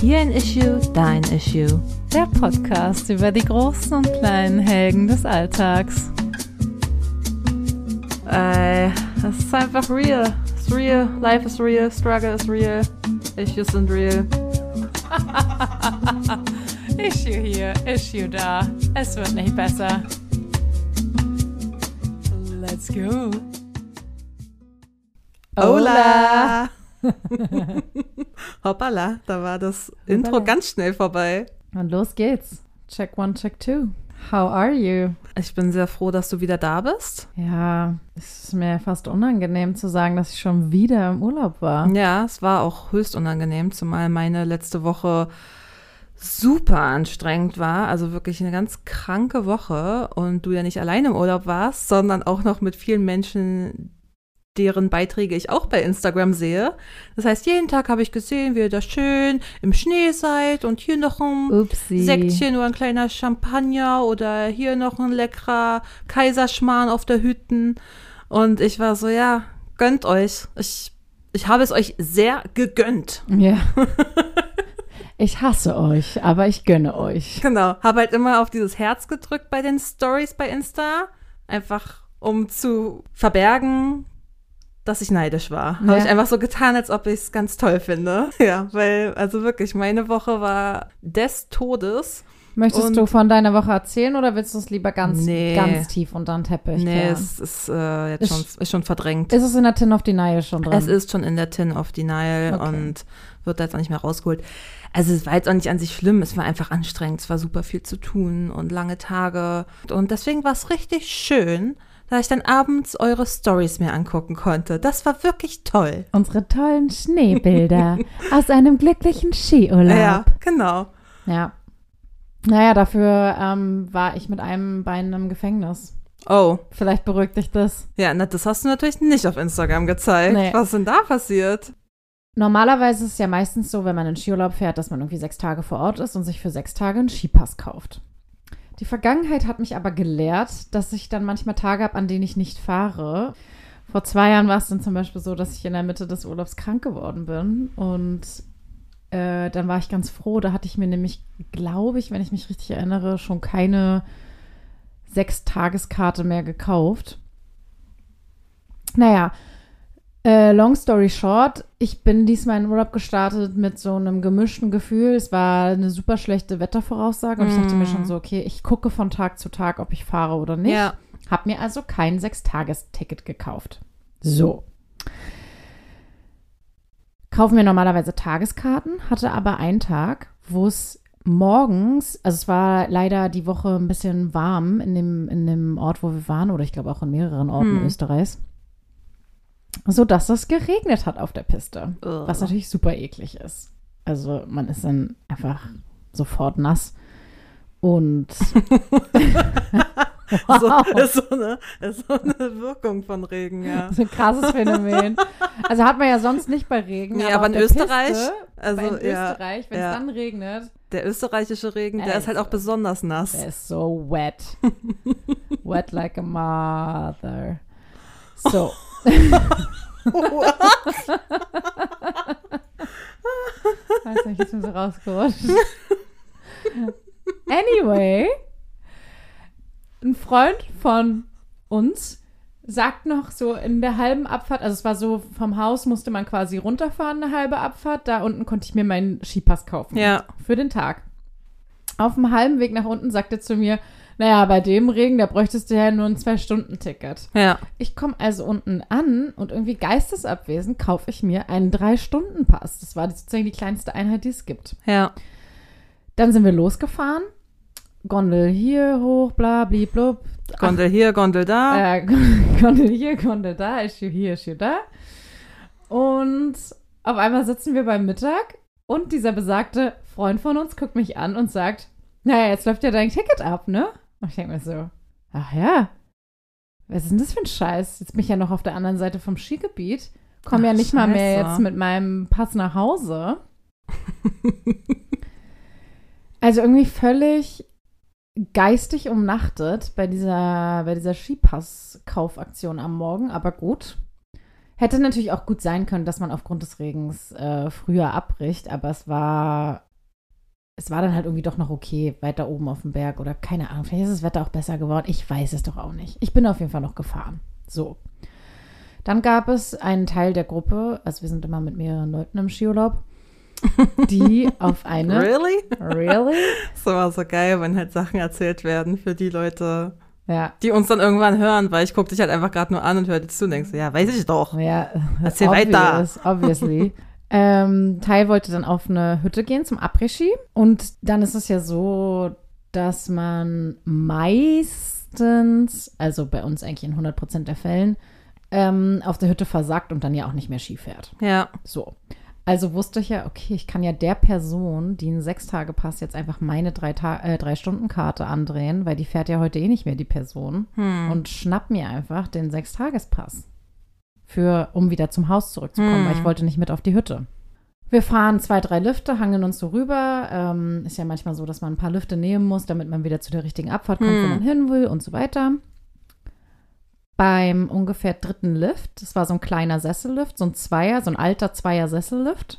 Hier ein Issue, dein Issue. Der Podcast über die großen und kleinen Helden des Alltags. Ey, es ist einfach real. It's real. Life is real. Struggle is real. Issues sind real. issue hier, Issue da. Es wird nicht besser. Let's go. Hola! Hoppala, da war das Intro Hoppala. ganz schnell vorbei. Und los geht's. Check one, check two. How are you? Ich bin sehr froh, dass du wieder da bist. Ja, es ist mir fast unangenehm zu sagen, dass ich schon wieder im Urlaub war. Ja, es war auch höchst unangenehm, zumal meine letzte Woche super anstrengend war. Also wirklich eine ganz kranke Woche und du ja nicht allein im Urlaub warst, sondern auch noch mit vielen Menschen, deren Beiträge ich auch bei Instagram sehe. Das heißt, jeden Tag habe ich gesehen, wie ihr da schön im Schnee seid und hier noch ein Upsi. Säckchen oder ein kleiner Champagner oder hier noch ein leckerer Kaiserschmarrn auf der Hütten. Und ich war so, ja, gönnt euch. Ich, ich habe es euch sehr gegönnt. Ja. Ich hasse euch, aber ich gönne euch. Genau. Habe halt immer auf dieses Herz gedrückt bei den Stories bei Insta. Einfach um zu verbergen, dass ich neidisch war. Habe Ja. ich einfach so getan, als ob ich es ganz toll finde. Ja, weil, also wirklich, meine Woche war des Todes. Möchtest Und- du von deiner Woche erzählen oder willst du es lieber ganz, Nee. ganz tief unter den Teppich nee, kehren? es ist äh, jetzt Ist- schon, ist schon verdrängt. Ist es in der Tin of Denial schon drin? Es ist schon in der Tin of Denial Okay. und wird da jetzt auch nicht mehr rausgeholt. Also es war jetzt auch nicht an sich schlimm, es war einfach anstrengend, es war super viel zu tun und lange Tage. Und deswegen war es richtig schön, da ich dann abends eure Stories mir angucken konnte. Das war wirklich toll. Unsere tollen Schneebilder aus einem glücklichen Skiurlaub. Ja, genau. Ja. Naja, dafür ähm, war ich mit einem Bein im Gefängnis. Oh, Vielleicht beruhigt dich das. ja, na, das hast du natürlich nicht auf Instagram gezeigt. Nee. Was ist denn da passiert? Normalerweise ist es ja meistens so, wenn man in Skiurlaub fährt, dass man irgendwie sechs Tage vor Ort ist und sich für sechs Tage einen Skipass kauft. Die Vergangenheit hat mich aber gelehrt, dass ich dann manchmal Tage habe, an denen ich nicht fahre. Vor zwei Jahren war es dann zum Beispiel so, dass ich in der Mitte des Urlaubs krank geworden bin. Und äh, dann war ich ganz froh. Da hatte ich mir nämlich, glaube ich, wenn ich mich richtig erinnere, schon keine Sechs-Tageskarte mehr gekauft. Naja, äh, long story short, ich bin diesmal in Urlaub gestartet mit so einem gemischten Gefühl. Es war eine super schlechte Wettervoraussage und ich dachte mir schon so, okay, ich gucke von Tag zu Tag, ob ich fahre oder nicht. Ja. Hab mir also kein Sechstagesticket gekauft. So. Kaufen wir normalerweise Tageskarten, hatte aber einen Tag, wo es morgens, also es war leider die Woche ein bisschen warm in dem, in dem Ort, wo wir waren, oder ich glaube auch in mehreren Orten Hm. Österreichs, so dass es geregnet hat auf der Piste. Ugh. Was natürlich super eklig ist. Also man ist dann einfach sofort nass. Und So, ist, so eine, ist so eine Wirkung von Regen, ja. Das ist ein krasses Phänomen. Also hat man ja sonst nicht bei Regen. Nee, aber auf in Österreich, Piste, also, in ja, Österreich, wenn es ja. dann regnet, Der österreichische Regen, der ist halt auch so. besonders nass. der ist so wet. wet like a mother. So. Weiß nicht, ist mir so rausgerutscht. Anyway, ein Freund von uns sagt noch so in der halben Abfahrt, also es war so, vom Haus musste man quasi runterfahren, eine halbe Abfahrt. Da unten konnte ich mir meinen Skipass kaufen. Ja. Für den Tag. Auf dem halben Weg nach unten sagte er zu mir, naja, bei dem Regen, da bräuchtest du ja nur ein Zwei-Stunden-Ticket. Ja. Ich komme also unten an und irgendwie geistesabwesend kaufe ich mir einen Drei-Stunden-Pass. Das war sozusagen die kleinste Einheit, die es gibt. Ja. Dann sind wir losgefahren. Gondel hier hoch, bla, blub. Gondel hier, Gondel da. Äh, Gondel hier, Gondel da, Issue hier, Issue da. Und auf einmal sitzen wir beim Mittag und dieser besagte Freund von uns guckt mich an und sagt, naja, jetzt läuft ja dein Ticket ab, ne? Und ich denke mir so, ach ja, was ist denn das für ein Scheiß? Jetzt bin ich ja noch auf der anderen Seite vom Skigebiet, komme ja nicht mal mehr Scheiße. jetzt mit meinem Pass nach Hause. also irgendwie völlig geistig umnachtet bei dieser, bei dieser Skipass-Kaufaktion am Morgen, aber gut. Hätte natürlich auch gut sein können, dass man aufgrund des Regens äh, früher abbricht, aber es war es war dann halt irgendwie doch noch okay, weiter oben auf dem Berg oder keine Ahnung. Vielleicht ist das Wetter auch besser geworden. Ich weiß es doch auch nicht. Ich bin auf jeden Fall noch gefahren. So. Dann gab es einen Teil der Gruppe, also wir sind immer mit mehreren Leuten im Skiurlaub, die auf eine. Really? Really? Das immer so geil, wenn halt Sachen erzählt werden für die Leute, Ja. die uns dann irgendwann hören, weil ich gucke dich halt einfach gerade nur an und höre dir zu und denkst, ja, weiß ich doch. Ja, Erzähl weiter. obvious, Obviously. ähm, Tai wollte dann auf eine Hütte gehen zum Après-Ski. Und dann ist es ja so, dass man meistens, also bei uns eigentlich in 100% der Fällen, ähm, auf der Hütte versagt und dann ja auch nicht mehr Ski fährt. Ja. So. Also wusste ich ja, okay, ich kann ja der Person, die einen Sechstagepass jetzt einfach meine drei, Ta äh, drei Stunden Karte andrehen, weil die fährt ja heute eh nicht mehr die Person Hm. und schnapp mir einfach den Sechstagespass für, um wieder zum Haus zurückzukommen, Hm. weil ich wollte nicht mit auf die Hütte. Wir fahren zwei, drei Lifte, hangen uns so rüber. Ähm, ist ja manchmal so, dass man ein paar Lifte nehmen muss, damit man wieder zu der richtigen Abfahrt kommt, wo Hm. man hin will und so weiter. Beim ungefähr dritten Lift, das war so ein kleiner Sessellift, so ein Zweier, so ein alter Zweier-Sessellift,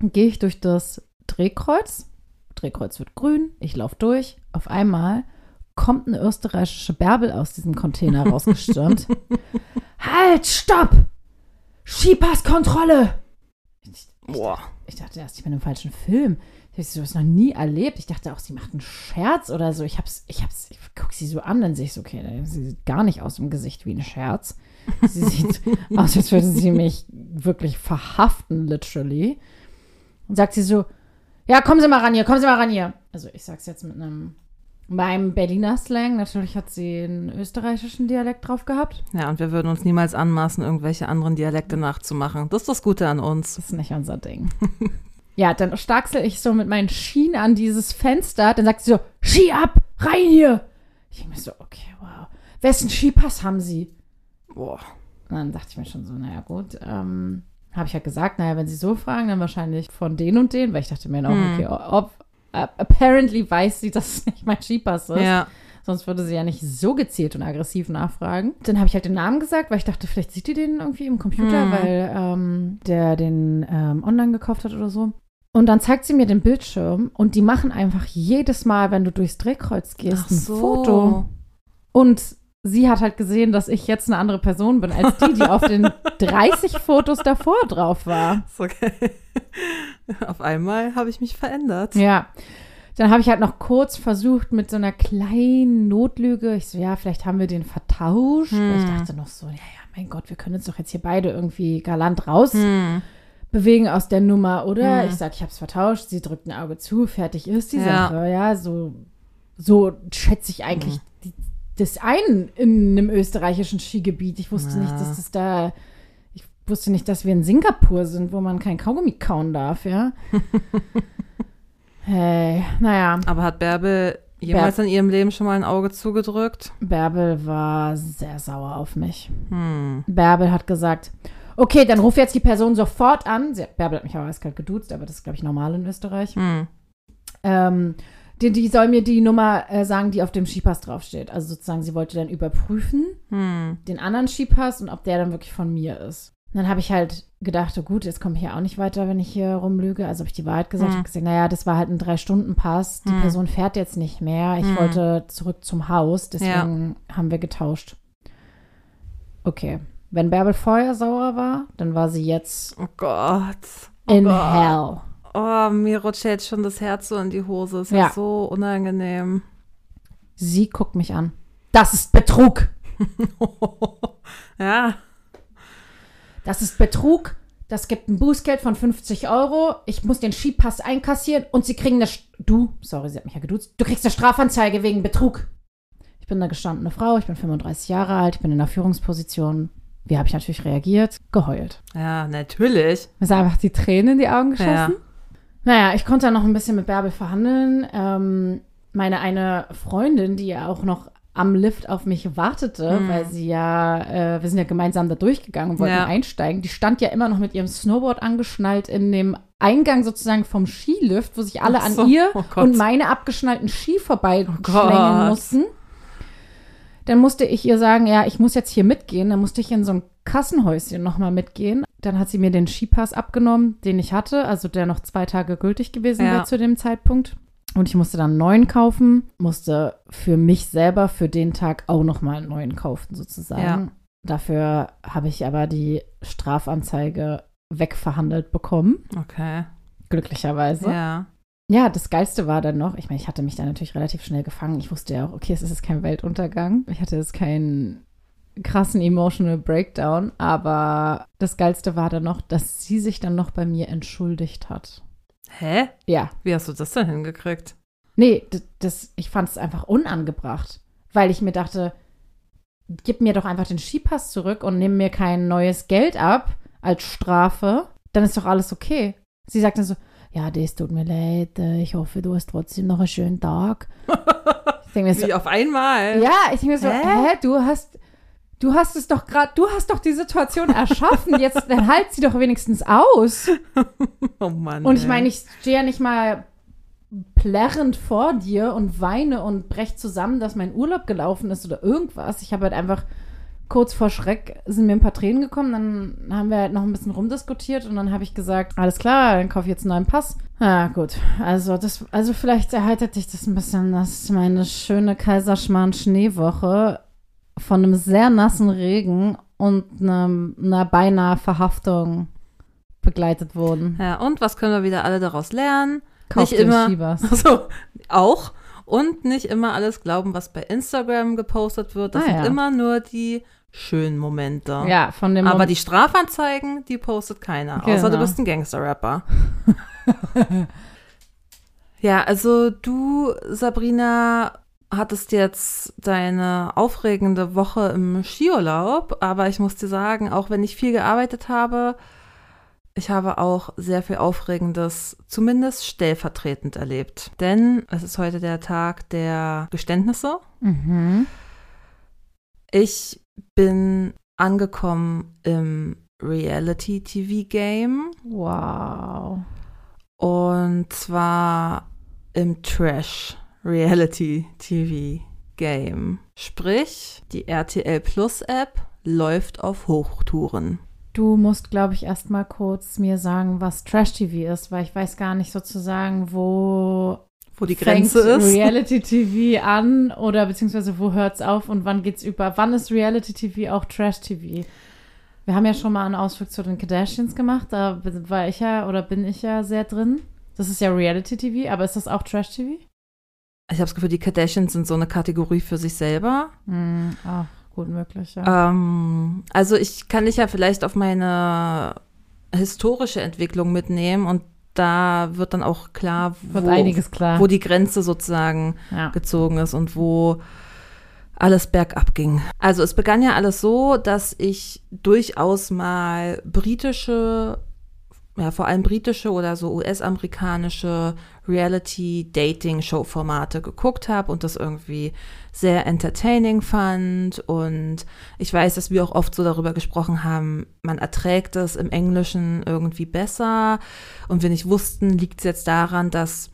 gehe ich durch das Drehkreuz. Drehkreuz wird grün, ich laufe durch. Auf einmal kommt eine österreichische Bärbel aus diesem Container rausgestürmt. halt, stopp! Skipasskontrolle! Ich, Boah. ich dachte erst, ich bin im falschen Film. Ich habe sowas noch nie erlebt. Ich dachte auch, sie macht einen Scherz oder so. Ich hab's, ich hab's, ich gucke sie so an, dann sehe ich so, okay, sie sieht gar nicht aus dem Gesicht wie ein Scherz. Sie sieht aus, als würde sie mich wirklich verhaften, literally. Und sagt sie so, ja, kommen Sie mal ran hier, kommen Sie mal ran hier. Also ich sag's jetzt mit einem, meinem Berliner Slang. Natürlich hat sie einen österreichischen Dialekt drauf gehabt. Ja, und wir würden uns niemals anmaßen, irgendwelche anderen Dialekte nachzumachen. Das ist das Gute an uns. Das ist nicht unser Ding. ja, dann starksel ich so mit meinen Schienen an dieses Fenster. Dann sagt sie so, Ski ab, rein hier. Ich denke mir so, okay, wow. Wessen Skipass haben Sie? Boah. Und dann dachte ich mir schon so, naja, gut. Ähm, habe ich halt gesagt, naja, wenn Sie so fragen, dann wahrscheinlich von den und den, weil ich dachte mir noch, Hm. okay, ob, äh, apparently weiß sie, dass es nicht mein Skipass ist. Ja. Sonst würde sie ja nicht so gezielt und aggressiv nachfragen. Dann habe ich halt den Namen gesagt, weil ich dachte, vielleicht sieht die den irgendwie im Computer, Mhm. weil ähm, der den ähm, online gekauft hat oder so. Und dann zeigt sie mir den Bildschirm und die machen einfach jedes Mal, wenn du durchs Drehkreuz gehst, Ach ein so. Foto. Und sie hat halt gesehen, dass ich jetzt eine andere Person bin als die, die auf den 30 Fotos davor drauf war. Ist okay. Auf einmal habe ich mich verändert. Ja. Dann habe ich halt noch kurz versucht mit so einer kleinen Notlüge. Ich so, ja, vielleicht haben wir den vertauscht. Weil ich Hm. dachte noch so, ja, ja, mein Gott, wir können uns doch jetzt hier beide irgendwie galant raus Hm. bewegen aus der Nummer, oder? Hm. Ich sag, ich habe es vertauscht. Sie drückt ein Auge zu, fertig ist die Ja. Sache. Ja, so, so schätze ich eigentlich Hm. Das ein in einem österreichischen Skigebiet. Ich wusste Ja. nicht, dass das da. Ich wusste nicht, dass wir in Singapur sind, wo man kein Kaugummi kauen darf, ja. hey, naja. Aber hat Bärbel jemals in ihrem Leben schon mal ein Auge zugedrückt? Bärbel war sehr sauer auf mich. Hm. Bärbel hat gesagt, okay, dann ruf jetzt die Person sofort an. Sie, Bärbel hat mich auch eiskalt geduzt, aber das ist, glaube ich, normal in Österreich. Hm. Ähm, die, die soll mir die Nummer äh, sagen, die auf dem Skipass draufsteht. Also sozusagen, sie wollte dann überprüfen, Hm. den anderen Skipass und ob der dann wirklich von mir ist. Und dann habe ich halt gedacht, oh gut, jetzt komme ich hier auch nicht weiter, wenn ich hier rumlüge. Also habe ich die Wahrheit gesagt. Hm. habe gesagt, naja, das war halt ein Drei-Stunden-Pass. Die Hm. Person fährt jetzt nicht mehr. Ich Hm. wollte zurück zum Haus, deswegen haben wir getauscht. Okay. Wenn Bärbel vorher sauer war, dann war sie jetzt Oh Gott. Oh in Gott. hell. Oh, mir rutscht jetzt schon das Herz so in die Hose. Ist ja, Ja. so unangenehm. Sie guckt mich an. Das ist Betrug. ja. Das ist Betrug. Das gibt ein Bußgeld von 50 Euro. Ich muss den Skipass einkassieren und sie kriegen eine. St du, sorry, sie hat mich ja geduzt. Du kriegst eine Strafanzeige wegen Betrug. Ich bin eine gestandene Frau. Ich bin 35 Jahre alt. Ich bin in einer Führungsposition. Wie habe ich natürlich reagiert? Geheult. Ja, natürlich. Mir sind einfach die Tränen in die Augen geschossen. Ja. Naja, ich konnte dann noch ein bisschen mit Bärbel verhandeln. Ähm, meine eine Freundin, die ja auch noch am Lift auf mich wartete, Mhm. weil sie ja, äh, wir sind ja gemeinsam da durchgegangen und wollten Ja. einsteigen. Die stand ja immer noch mit ihrem Snowboard angeschnallt in dem Eingang sozusagen vom Skilift, wo sich alle Ach an so. ihr Oh und meine abgeschnallten Ski vorbei Gott. schlängeln mussten. Dann musste ich ihr sagen, ja, ich muss jetzt hier mitgehen. Dann musste ich in so ein Kassenhäuschen nochmal mitgehen. Dann hat sie mir den Skipass abgenommen, den ich hatte, also der noch zwei Tage gültig gewesen Ja. wäre zu dem Zeitpunkt. Und ich musste dann einen neuen kaufen, musste für mich selber für den Tag auch nochmal einen neuen kaufen, sozusagen. Ja. Dafür habe ich aber die Strafanzeige wegverhandelt bekommen, Okay. glücklicherweise. Ja. Ja, das Geilste war dann noch, ich meine, ich hatte mich da natürlich relativ schnell gefangen. Ich wusste ja auch, okay, es ist jetzt kein Weltuntergang. Ich hatte jetzt keinen krassen emotional Breakdown, aber das Geilste war dann noch, dass sie sich dann noch bei mir entschuldigt hat. Hä? Ja, Wie hast du das denn hingekriegt? nee, das, das ich fand es einfach unangebracht, weil ich mir dachte, gib mir doch einfach den Skipass zurück und nimm mir kein neues Geld ab als Strafe, dann ist doch alles okay. Sie sagt dann so, ja, das tut mir leid, äh, ich hoffe, du hast trotzdem noch einen schönen Tag. Ich denke mir so, Wie auf einmal? ja, ich denke mir so, Hä? hä? du hast, du hast es doch gerade, du hast doch die Situation erschaffen, jetzt dann halt sie doch wenigstens aus. Oh Mann. Und ich meine, ich stehe ja nicht mal plärrend vor dir und weine und brech zusammen, dass mein Urlaub gelaufen ist oder irgendwas. Ich habe halt einfach kurz vor Schreck sind mir ein paar Tränen gekommen. Dann haben wir halt noch ein bisschen rumdiskutiert und dann habe ich gesagt, alles klar, dann kaufe ich jetzt einen neuen Pass. Ja, gut. Also das, also vielleicht erheitert dich das ein bisschen, dass meine schöne Kaiserschmarrn-Schneewoche von einem sehr nassen Regen und einem, einer beinahe Verhaftung begleitet wurden. Ja, und was können wir wieder alle daraus lernen? Kauft nicht immer. Schiebers. Also, auch. Und nicht immer alles glauben, was bei Instagram gepostet wird. Das Ah, sind ja. immer nur die schönen Momente. Ja, von dem Aber Moment- die Strafanzeigen, die postet keiner. Außer du Genau. bist ein Gangster-Rapper. ja, also du, Sabrina, hattest jetzt deine aufregende Woche im Skiurlaub. Aber ich muss dir sagen, auch wenn ich viel gearbeitet habe, ich habe auch sehr viel Aufregendes, zumindest stellvertretend erlebt. Denn es ist heute der Tag der Geständnisse. Mhm. Ich bin angekommen im Reality-TV-Game Wow. und zwar im Trash-Reality-TV-Game. Sprich, die RTL Plus-App läuft auf Hochtouren. Du musst, glaube ich, erst mal kurz mir sagen, was Trash-TV ist, weil ich weiß gar nicht sozusagen, wo Wo die Grenze ist. Reality-TV an oder beziehungsweise wo hört es auf und wann geht's über? Wann ist Reality-TV auch Trash-TV? Wir haben ja schon mal einen Ausflug zu den Kardashians gemacht, da war ich ja oder bin ich ja sehr drin. Das ist ja Reality-TV, aber ist das auch Trash-TV? Ich habe das Gefühl, die Kardashians sind so eine Kategorie für sich selber. Hm, ach, gut möglich, ja. Ähm, also ich kann dich ja vielleicht auf meine historische Entwicklung mitnehmen und da wird dann auch klar, wo, klar. wo die Grenze sozusagen ja. gezogen ist und wo alles bergab ging. Also es begann ja alles so, dass ich durchaus mal britische, ja vor allem britische oder so US-amerikanische Reality-Dating-Show-Formate geguckt habe und das irgendwie sehr entertaining fand. Und ich weiß, dass wir auch oft so darüber gesprochen haben, man erträgt es im Englischen irgendwie besser. Und wir nicht wussten, liegt es jetzt daran, dass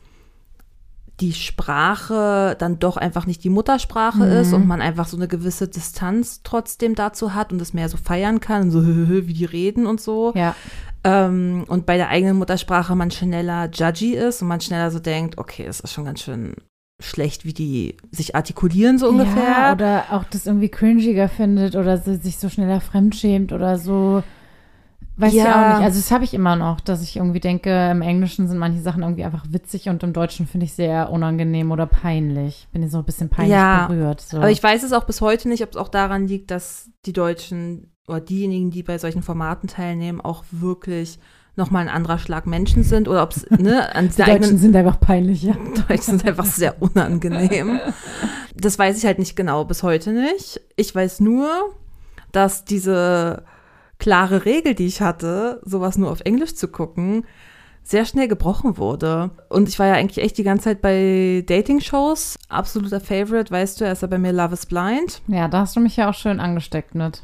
die Sprache dann doch einfach nicht die Muttersprache Mhm. ist und man einfach so eine gewisse Distanz trotzdem dazu hat und es mehr so feiern kann, so wie die reden und so. ja. Ähm, und bei der eigenen Muttersprache man schneller judgy ist und man schneller so denkt, okay, es ist schon ganz schön schlecht, wie die sich artikulieren so ungefähr. Ja, oder auch das irgendwie cringiger findet oder sich so schneller fremdschämt oder so. Weiß ich Ja. auch nicht. Also das habe ich immer noch, dass ich irgendwie denke, im Englischen sind manche Sachen irgendwie einfach witzig und im Deutschen finde ich sehr unangenehm oder peinlich. Bin ich so ein bisschen peinlich Ja, berührt. So. Aber ich weiß es auch bis heute nicht, ob es auch daran liegt, dass die Deutschen oder diejenigen, die bei solchen Formaten teilnehmen, auch wirklich nochmal ein anderer Schlag Menschen sind oder ob es ne, an die Deutschen sind einfach peinlich, ja. Deutschen sind einfach sehr unangenehm. Das weiß ich halt nicht genau, bis heute nicht. Ich weiß nur, dass diese klare Regel, die ich hatte, sowas nur auf Englisch zu gucken, sehr schnell gebrochen wurde. Und ich war ja eigentlich echt die ganze Zeit bei Dating-Shows. Absoluter Favorite, weißt du, er ist ja bei mir Love is Blind. Ja, da hast du mich ja auch schön angesteckt mit.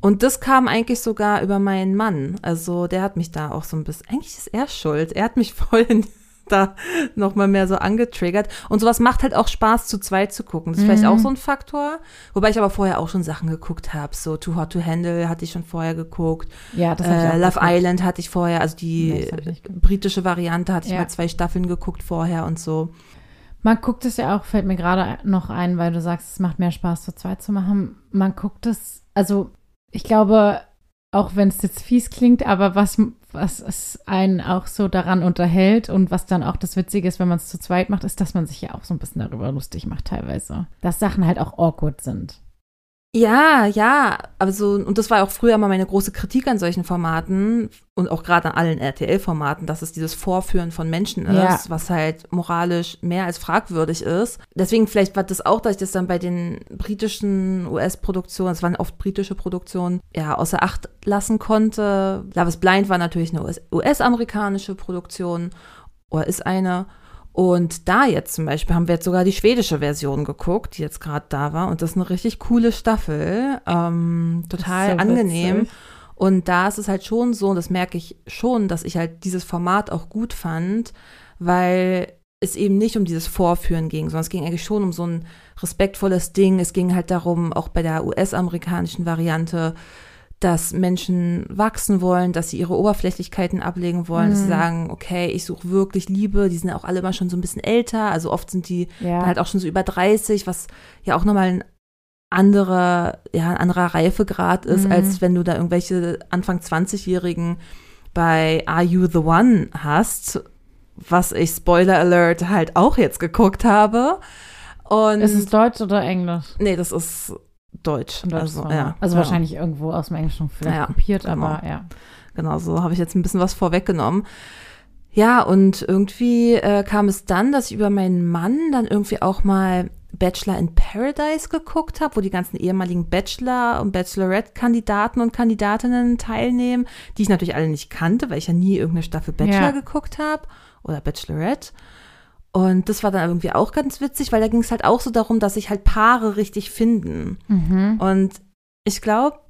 Und das kam eigentlich sogar über meinen Mann. Also der hat mich da auch so ein bisschen, eigentlich ist er schuld. Er hat mich voll in da nochmal mehr so angetriggert. Und sowas macht halt auch Spaß, zu zweit zu gucken. Das ist vielleicht Mhm. auch so ein Faktor. Wobei ich aber vorher auch schon Sachen geguckt habe. So Too Hot to Handle hatte ich schon vorher geguckt. Ja, das hab ich Äh, Love geguckt. Island hatte ich vorher, also die Nee, britische Variante hatte ich Ja. mal zwei Staffeln geguckt vorher und so. Man guckt es ja auch, fällt mir gerade noch ein, weil du sagst, es macht mehr Spaß, zu zweit zu machen. Man guckt es, also ich glaube, auch wenn es jetzt fies klingt, aber was, was es einen auch so daran unterhält und was dann auch das Witzige ist, wenn man es zu zweit macht, ist, dass man sich ja auch so ein bisschen darüber lustig macht teilweise. Dass Sachen halt auch awkward sind. Ja, ja, aber so, und das war auch früher mal meine große Kritik an solchen Formaten und auch gerade an allen RTL-Formaten, dass es dieses Vorführen von Menschen ist, Ja. was halt moralisch mehr als fragwürdig ist. Deswegen vielleicht war das auch, dass ich das dann bei den britischen US-Produktionen, es waren oft britische Produktionen, ja, außer Acht lassen konnte. Love is Blind war natürlich eine US- US-amerikanische Produktion oder ist eine. Und da jetzt zum Beispiel haben wir jetzt sogar die schwedische Version geguckt, die jetzt gerade da war. Und das ist eine richtig coole Staffel. Ähm, total so angenehm. witzig. Und da ist es halt schon so, und das merke ich schon, dass ich halt dieses Format auch gut fand, weil es eben nicht um dieses Vorführen ging, sondern es ging eigentlich schon um so ein respektvolles Ding. Es ging halt darum, auch bei der US-amerikanischen Variante, dass Menschen wachsen wollen, dass sie ihre Oberflächlichkeiten ablegen wollen, dass sie Mhm. sagen, okay, ich suche wirklich Liebe. Die sind auch alle immer schon so ein bisschen älter, also oft sind die Ja. halt auch schon so über 30, was ja auch nochmal ein anderer, ja, ein anderer Reifegrad ist, Mhm. als wenn du da irgendwelche Anfang 20-Jährigen bei Are You the One hast, was ich Spoiler Alert halt auch jetzt geguckt habe. Und ist es Deutsch oder Englisch? nee, das ist Deutsch. Also, ja, also ja. wahrscheinlich irgendwo aus dem Englischen vielleicht Ja, kopiert, genau. aber ja. Genau, so habe ich jetzt ein bisschen was vorweggenommen. Ja, und irgendwie äh, kam es dann, dass ich über meinen Mann dann irgendwie auch mal Bachelor in Paradise geguckt habe, wo die ganzen ehemaligen Bachelor- und Bachelorette-Kandidaten und Kandidatinnen teilnehmen, die ich natürlich alle nicht kannte, weil ich ja nie irgendeine Staffel Bachelor Ja. geguckt habe oder Bachelorette. Und das war dann irgendwie auch ganz witzig, weil da ging es halt auch so darum, dass sich halt Paare richtig finden. Mhm. Und ich glaube,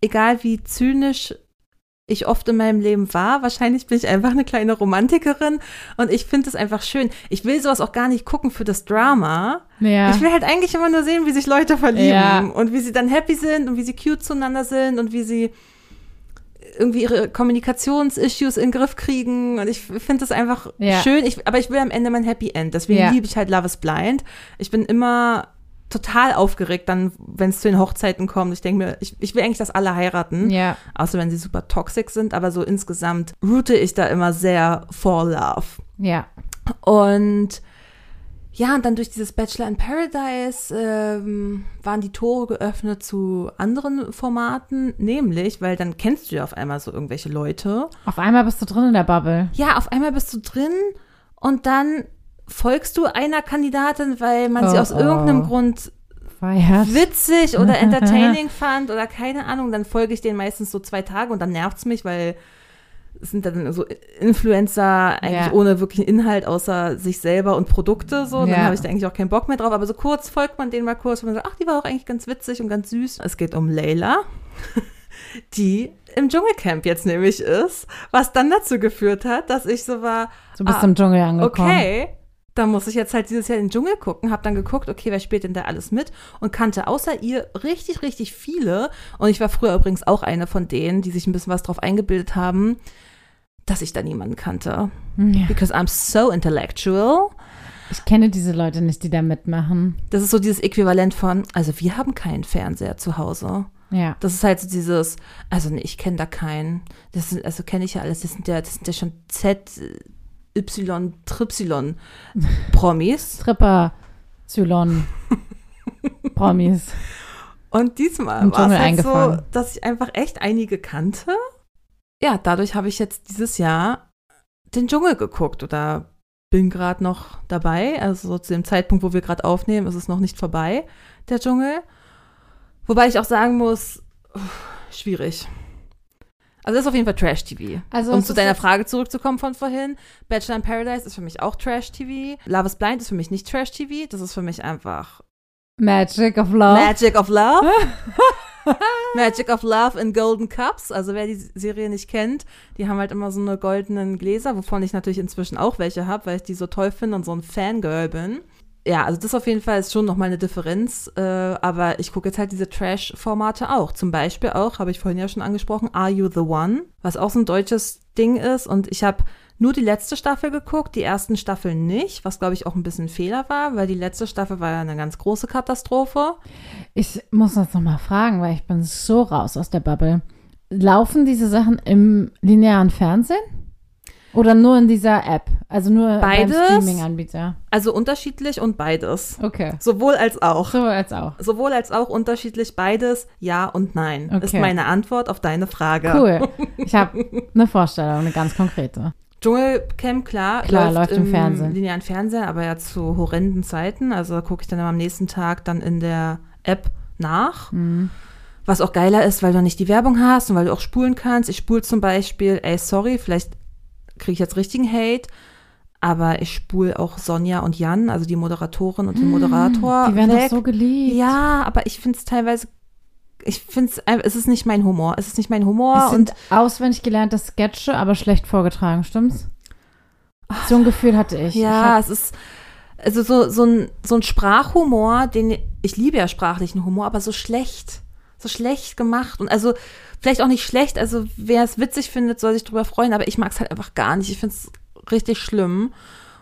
egal wie zynisch ich oft in meinem Leben war, wahrscheinlich bin ich einfach eine kleine Romantikerin und ich finde es einfach schön. Ich will sowas auch gar nicht gucken für das Drama. Ja. Ich will halt eigentlich immer nur sehen, wie sich Leute verlieben Ja. und wie sie dann happy sind und wie sie cute zueinander sind und wie sie irgendwie ihre Kommunikationsissues in den Griff kriegen und ich finde das einfach Ja. schön, ich, aber ich will am Ende mein Happy End, deswegen Ja. liebe ich halt Love is Blind. Ich bin immer total aufgeregt dann, wenn es zu den Hochzeiten kommt. Ich denke mir, ich, ich will eigentlich, dass alle heiraten, ja. außer wenn sie super toxic sind, aber so insgesamt route ich da immer sehr for Love. Ja. Und ja, und dann durch dieses Bachelor in Paradise ähm, waren die Tore geöffnet zu anderen Formaten, nämlich, weil dann kennst du ja auf einmal so irgendwelche Leute. Auf einmal bist du drin in der Bubble. Ja, auf einmal bist du drin und dann folgst du einer Kandidatin, weil man sie Oh, aus irgendeinem oh. Grund Feiert. witzig oder entertaining fand oder keine Ahnung, dann folge ich denen meistens so zwei Tage und dann nervt's mich, weil es sind dann so Influencer eigentlich Ja. ohne wirklichen Inhalt außer sich selber und Produkte so. Dann Ja. habe ich da eigentlich auch keinen Bock mehr drauf. Aber so kurz folgt man denen mal kurz und man sagt, ach, die war auch eigentlich ganz witzig und ganz süß. Es geht um Layla, die im Dschungelcamp jetzt nämlich ist, was dann dazu geführt hat, dass ich so war, Du bist Ah, im Dschungel angekommen. Okay. Dann muss ich jetzt halt dieses Jahr in den Dschungel gucken, hab dann geguckt, okay, wer spielt denn da alles mit und kannte außer ihr richtig, richtig viele. Und ich war früher übrigens auch eine von denen, die sich ein bisschen was drauf eingebildet haben, dass ich da niemanden kannte. Ja. Because I'm so intellectual. Ich kenne diese Leute nicht, die da mitmachen. Das ist so dieses Äquivalent von, also wir haben keinen Fernseher zu Hause. Ja. Das ist halt so dieses, also nee, ich kenne da keinen. Das sind, also kenne ich ja alles, das sind ja, das sind ja schon Z, Y, Trypsilon Promis. Tripper, Zylon, Promis. Und diesmal war es halt so, dass ich einfach echt einige kannte. Ja, dadurch habe ich jetzt dieses Jahr den Dschungel geguckt oder bin gerade noch dabei. Also so zu dem Zeitpunkt, wo wir gerade aufnehmen, ist es noch nicht vorbei, der Dschungel. Wobei ich auch sagen muss, schwierig. Also das ist auf jeden Fall Trash-TV. Also um zu deiner Frage zurückzukommen von vorhin, Bachelor in Paradise ist für mich auch Trash-TV. Love is Blind ist für mich nicht Trash-TV. Das ist für mich einfach Magic of Love. Magic of Love. Magic of Love in Golden Cups. Also wer die Serie nicht kennt, die haben halt immer so eine goldenen Gläser, wovon ich natürlich inzwischen auch welche habe, weil ich die so toll finde und so ein Fangirl bin. Ja, also das auf jeden Fall ist schon nochmal eine Differenz. Äh, aber ich gucke jetzt halt diese Trash-Formate auch. Zum Beispiel auch, habe ich vorhin ja schon angesprochen, Are You the One? Was auch so ein deutsches Ding ist. Und ich habe nur die letzte Staffel geguckt, die ersten Staffeln nicht, was glaube ich auch ein bisschen ein Fehler war, weil die letzte Staffel war ja eine ganz große Katastrophe. Ich muss das nochmal fragen, weil ich bin so raus aus der Bubble. Laufen diese Sachen im linearen Fernsehen? Oder nur in dieser App? Also nur Beides. beim Streaming-Anbieter? Also unterschiedlich und beides. Okay. Sowohl als auch. So als auch. Sowohl als auch unterschiedlich beides, ja und nein. Okay. Ist meine Antwort auf deine Frage. Cool. Ich habe eine Vorstellung, eine ganz konkrete. Dschungelcamp, klar, Klar, läuft im Fernsehen. linearen Fernsehen, aber ja zu horrenden Zeiten. Also gucke ich dann am nächsten Tag dann in der App nach. Mhm. Was auch geiler ist, weil du nicht die Werbung hast und weil du auch spulen kannst. Ich spule zum Beispiel, ey, sorry, vielleicht kriege ich jetzt richtigen Hate, aber ich spule auch Sonja und Jan, also die Moderatorin und den Moderator. Hm, Die werden weg. doch so geliebt. Ja, aber ich finde es teilweise, ich finde es, es ist nicht mein Humor. Es ist nicht mein Humor Es und sind auswendig gelernte Sketche, aber schlecht vorgetragen, stimmt's? So ein Gefühl hatte ich. Ich Ja, hab, es ist also so, so, ein, so ein Sprachhumor, den ich liebe ja sprachlichen Humor, aber so schlecht, so schlecht gemacht und also vielleicht auch nicht schlecht, also wer es witzig findet, soll sich drüber freuen, aber ich mag es halt einfach gar nicht. Ich finde es richtig schlimm.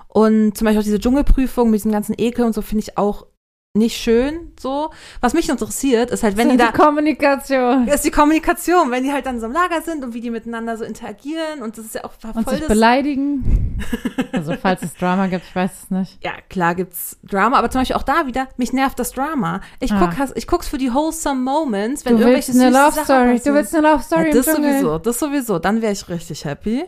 Und zum Beispiel auch diese Dschungelprüfung mit diesem ganzen Ekel und so finde ich auch nicht schön so. Was mich interessiert, ist halt, wenn die die da Kommunikation. ist die Kommunikation, wenn die halt dann so im Lager sind und wie die miteinander so interagieren und das ist ja auch voll Und sich beleidigen. Also falls es Drama gibt, ich weiß es nicht. ja, klar gibt's Drama, aber zum Beispiel auch da wieder, mich nervt das Drama. Ich, Ah. guck, ich guck's für die wholesome Moments, wenn Du willst irgendwelche eine süße Love Sachen Story. Du willst eine Love Story ja, das sowieso, das sowieso, dann wäre ich richtig happy.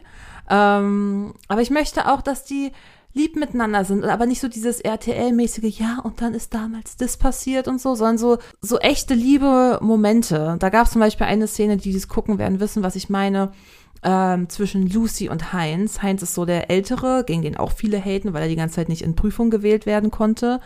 Ähm, aber ich möchte auch, dass die lieb miteinander sind, aber nicht so dieses RTL-mäßige, ja, und dann ist damals das passiert und so, sondern so, so echte liebe Momente. Da gab es zum Beispiel eine Szene, die dies gucken werden, wissen, was ich meine, ähm, zwischen Lucy und Heinz. Heinz ist so der Ältere, gegen den auch viele haten, weil er die ganze Zeit nicht in Prüfung gewählt werden konnte.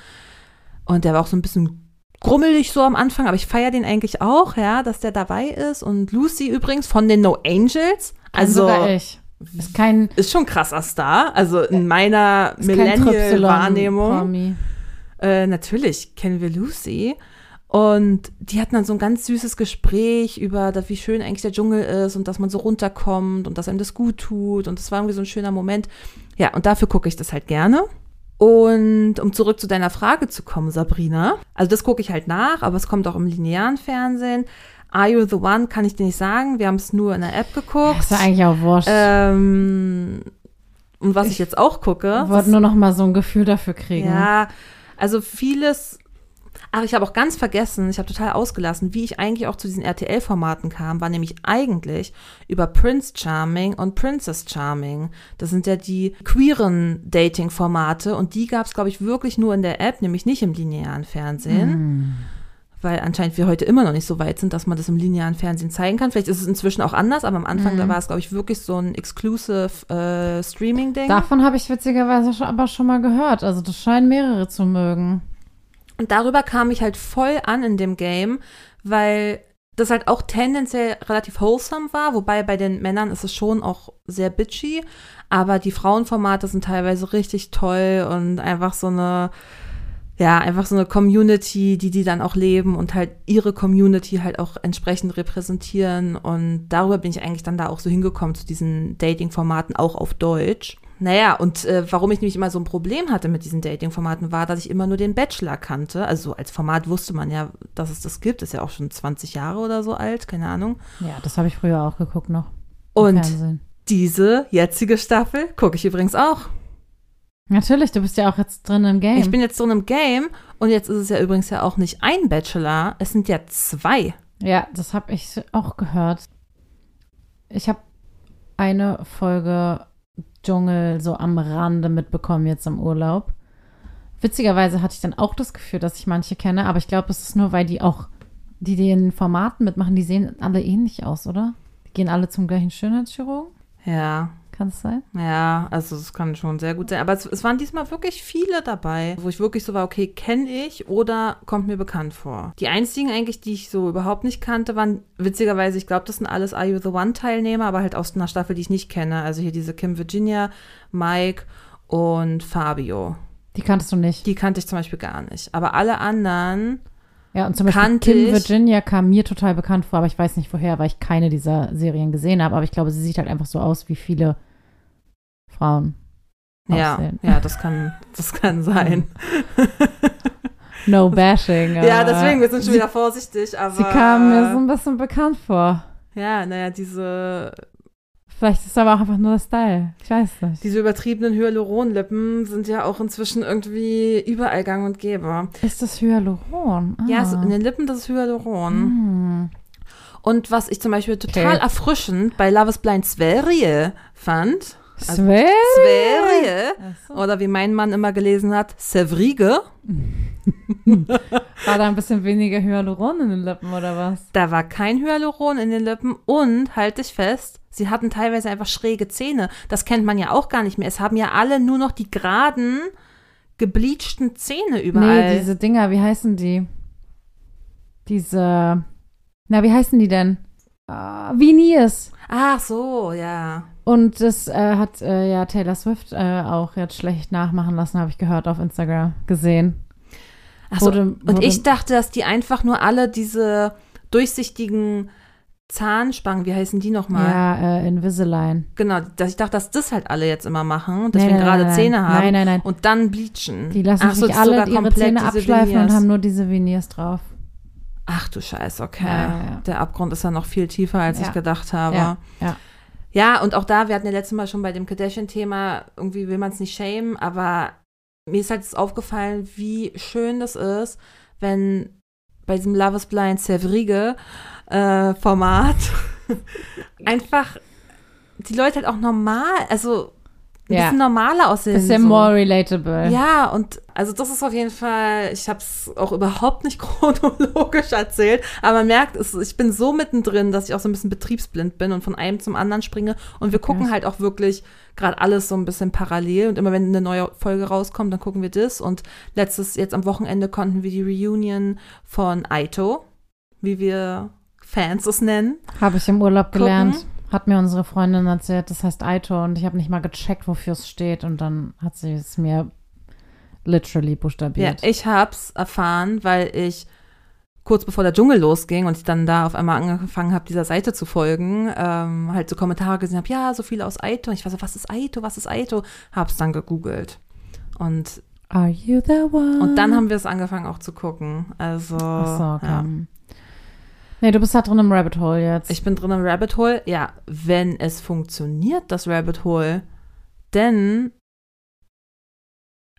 Und der war auch so ein bisschen grummelig so am Anfang, aber ich feiere den eigentlich auch, ja, dass der dabei ist. Und Lucy übrigens von den No Angels. Also Also sogar ich. Ist kein, ist schon ein krasser Star. Also in meiner ist kein Millennial-Wahrnehmung. Äh, natürlich kennen wir Lucy. Und die hatten dann so ein ganz süßes Gespräch über, das, wie schön eigentlich der Dschungel ist und dass man so runterkommt und dass einem das gut tut. Und das war irgendwie so ein schöner Moment. Ja, und dafür gucke ich das halt gerne. Und um zurück zu deiner Frage zu kommen, Sabrina. Also das gucke ich halt nach, aber es kommt auch im linearen Fernsehen. Are You the One kann ich dir nicht sagen. Wir haben es nur in der App geguckt. Ist ja eigentlich auch wurscht. Ähm, und was ich, jetzt auch gucke. ich wollte nur noch mal so ein Gefühl dafür kriegen. Ja, also vieles. Ach, ich habe auch ganz vergessen, ich habe total ausgelassen, wie ich eigentlich auch zu diesen RTL-Formaten kam, war nämlich eigentlich über Prince Charming und Princess Charming. Das sind ja die queeren Dating-Formate und die gab es, glaube ich, wirklich nur in der App, nämlich nicht im linearen Fernsehen. Hm. Weil anscheinend wir heute immer noch nicht so weit sind, dass man das im linearen Fernsehen zeigen kann. Vielleicht ist es inzwischen auch anders, aber am Anfang, da war es, glaube ich, wirklich so ein exclusive äh, Streaming-Ding. Davon habe ich witzigerweise schon, aber schon mal gehört. Also das scheinen mehrere zu mögen. Und darüber kam ich halt voll an in dem Game, weil das halt auch tendenziell relativ wholesome war, wobei bei den Männern ist es schon auch sehr bitchy, aber die Frauenformate sind teilweise richtig toll und einfach so eine, ja, einfach so eine Community, die die dann auch leben und halt ihre Community halt auch entsprechend repräsentieren und darüber bin ich eigentlich dann da auch so hingekommen zu diesen Dating-Formaten auch auf Deutsch. Naja, und äh, warum ich nämlich immer so ein Problem hatte mit diesen Dating-Formaten, war, dass ich immer nur den Bachelor kannte. Also als Format wusste man ja, dass es das gibt. Ist ja auch schon 20 Jahre oder so alt, keine Ahnung. Ja, das habe ich früher auch geguckt noch. Und Fernsehen. diese jetzige Staffel gucke ich übrigens auch. Natürlich, du bist ja auch jetzt drin im Game. Ich bin jetzt so in einem Game und jetzt ist es ja übrigens ja auch nicht ein Bachelor, es sind ja zwei. Ja, das habe ich auch gehört. Ich habe eine Folge Dschungel so am Rande mitbekommen jetzt im Urlaub. Witzigerweise hatte ich dann auch das Gefühl, dass ich manche kenne, aber ich glaube, es ist nur, weil die auch, die den Formaten mitmachen, die sehen alle ähnlich aus, oder? Die gehen alle zum gleichen Schönheitschirurgen. Ja. Kann es sein? Ja, also es kann schon sehr gut sein. Aber es, es waren diesmal wirklich viele dabei, wo ich wirklich so war, okay, kenne ich oder kommt mir bekannt vor. Die einzigen eigentlich, die ich so überhaupt nicht kannte, waren witzigerweise, ich glaube, das sind alles Are You the One Teilnehmer, aber halt aus einer Staffel, die ich nicht kenne. Also hier diese Kim Virginia, Mike und Fabio. Die kanntest du nicht. Die kannte ich zum Beispiel gar nicht. Aber alle anderen, Ja, und zum Beispiel Kannte Kim ich. Virginia kam mir total bekannt vor, aber ich weiß nicht woher, weil ich keine dieser Serien gesehen habe. Aber ich glaube, sie sieht halt einfach so aus, wie viele Frauen ja, aussehen. ja, das kann, das kann sein. No bashing. ja, deswegen, wir sind schon sie, wieder vorsichtig, aber. Sie kam mir so ein bisschen bekannt vor. Ja, naja, diese Vielleicht ist es aber auch einfach nur der Style. Ich weiß nicht. Diese übertriebenen Hyaluronlippen sind ja auch inzwischen irgendwie überall gang und gäbe. ist das Hyaluron? Ah. Ja, so in den Lippen, das ist Hyaluron. Hm. Und was ich zum Beispiel total Okay. erfrischend bei Love is Blind Sverige fand, Also Sverige? Sverige, so. oder wie mein Mann immer gelesen hat, Sevrige, War da ein bisschen weniger Hyaluron in den Lippen oder was? da war kein Hyaluron in den Lippen und, halt dich fest, sie hatten teilweise einfach schräge Zähne. Das kennt man ja auch gar nicht mehr. Es haben ja alle nur noch die geraden, gebleachten Zähne überall. Nee, diese Dinger, wie heißen die? Diese, na, wie heißen die denn? Uh, Veneers. Ach so, ja. Und das äh, hat äh, ja Taylor Swift äh, auch jetzt schlecht nachmachen lassen, habe ich gehört auf Instagram gesehen. Ach so, Wurde- und ich dachte, dass die einfach nur alle diese durchsichtigen Zahnspangen, wie heißen die nochmal? Ja, äh, Invisalign. Genau, dass ich dachte, dass das halt alle jetzt immer machen, Nein, deswegen nein, gerade nein, Zähne haben Nein, nein, nein. und dann bleachen. Die lassen Ach so, sich alle ihre Zähne abschleifen Veneers. und haben nur diese Veneers drauf. Ach du Scheiße, okay. Ja, ja, ja. Der Abgrund ist ja noch viel tiefer, als ich gedacht habe. Ja, ja. Ja, und auch da, wir hatten ja letztes Mal schon bei dem Kardashian-Thema, irgendwie will man es nicht schämen, aber mir ist halt aufgefallen, wie schön das ist, wenn bei diesem Love is Blind Sevrige äh, Format einfach die Leute halt auch normal, also ein Ja. bisschen normaler aussehen. Bisschen so. more relatable. Ja, und also das ist auf jeden Fall, ich habe es auch überhaupt nicht chronologisch erzählt, aber man merkt, es, ich bin so mittendrin, dass ich auch so ein bisschen betriebsblind bin und von einem zum anderen springe und wir gucken halt auch wirklich gerade alles so ein bisschen parallel und immer wenn eine neue Folge rauskommt, dann gucken wir das und letztes, jetzt am Wochenende konnten wir die Reunion von Aito, wie wir Fans es nennen. Habe ich im Urlaub Gucken. gelernt. Hat mir unsere Freundin erzählt, das heißt Aito und ich habe nicht mal gecheckt, wofür es steht und dann hat sie es mir literally Ja, buchstabiert. ich hab's erfahren, weil ich kurz bevor der Dschungel losging und ich dann da auf einmal angefangen habe, dieser Seite zu folgen, ähm, halt so Kommentare gesehen habe, ja, so viele aus Aito. Und ich war so, was ist Aito, was ist Aito? Hab's dann gegoogelt. Und, Are you the one? und dann haben wir es angefangen auch zu gucken. Also, Ach so, okay. ja. Nee, du bist da drin im Rabbit Hole jetzt. ich bin drin im Rabbit Hole. Ja, wenn es funktioniert, das Rabbit Hole, denn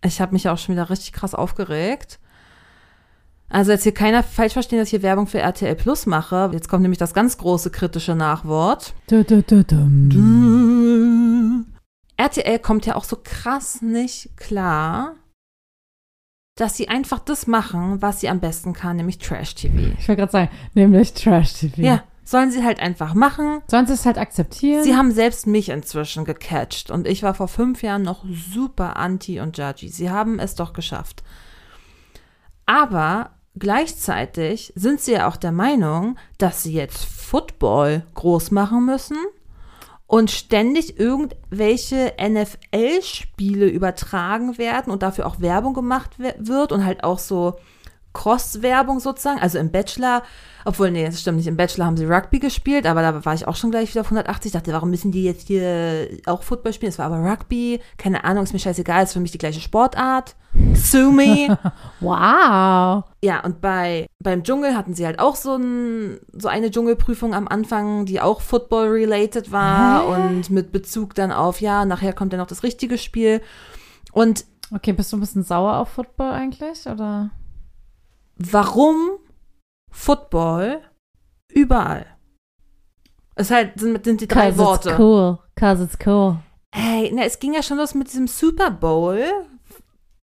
ich habe mich auch schon wieder richtig krass aufgeregt. Also jetzt hier keiner falsch verstehen, dass ich hier Werbung für RTL Plus mache. Jetzt kommt nämlich das ganz große kritische Nachwort. Du, du, du. RTL kommt ja auch so krass nicht klar, dass sie einfach das machen, was sie am besten kann, nämlich Trash-TV. Ich will gerade sagen, nämlich Trash-TV. Ja, sollen sie halt einfach machen. Sollen sie es halt akzeptieren? Sie haben selbst mich inzwischen gecatcht und ich war vor fünf Jahren noch super anti und judgy. Sie haben es doch geschafft. Aber gleichzeitig sind sie ja auch der Meinung, dass sie jetzt Football groß machen müssen und ständig irgendwelche NFL-Spiele übertragen werden und dafür auch Werbung gemacht wird und halt auch so Cross-Werbung sozusagen. Also im Bachelor, obwohl, nee, das stimmt nicht, im Bachelor haben sie Rugby gespielt, aber da war ich auch schon gleich wieder auf 180. Ich dachte, warum müssen die jetzt hier auch Football spielen? Es war aber Rugby, keine Ahnung, ist mir scheißegal, ist für mich die gleiche Sportart. Sue me. Wow. Ja, und bei, beim Dschungel hatten sie halt auch so, ein, so eine Dschungelprüfung am Anfang, die auch Football-related war Hä? und mit Bezug dann auf, ja, nachher kommt dann noch das richtige Spiel. Und Okay, bist du ein bisschen sauer auf Football eigentlich? Oder? Warum Football überall? Es halt, sind, sind die drei Cause Worte. it's cool. Cause it's cool. Hey, na, es ging ja schon los mit diesem Super Bowl,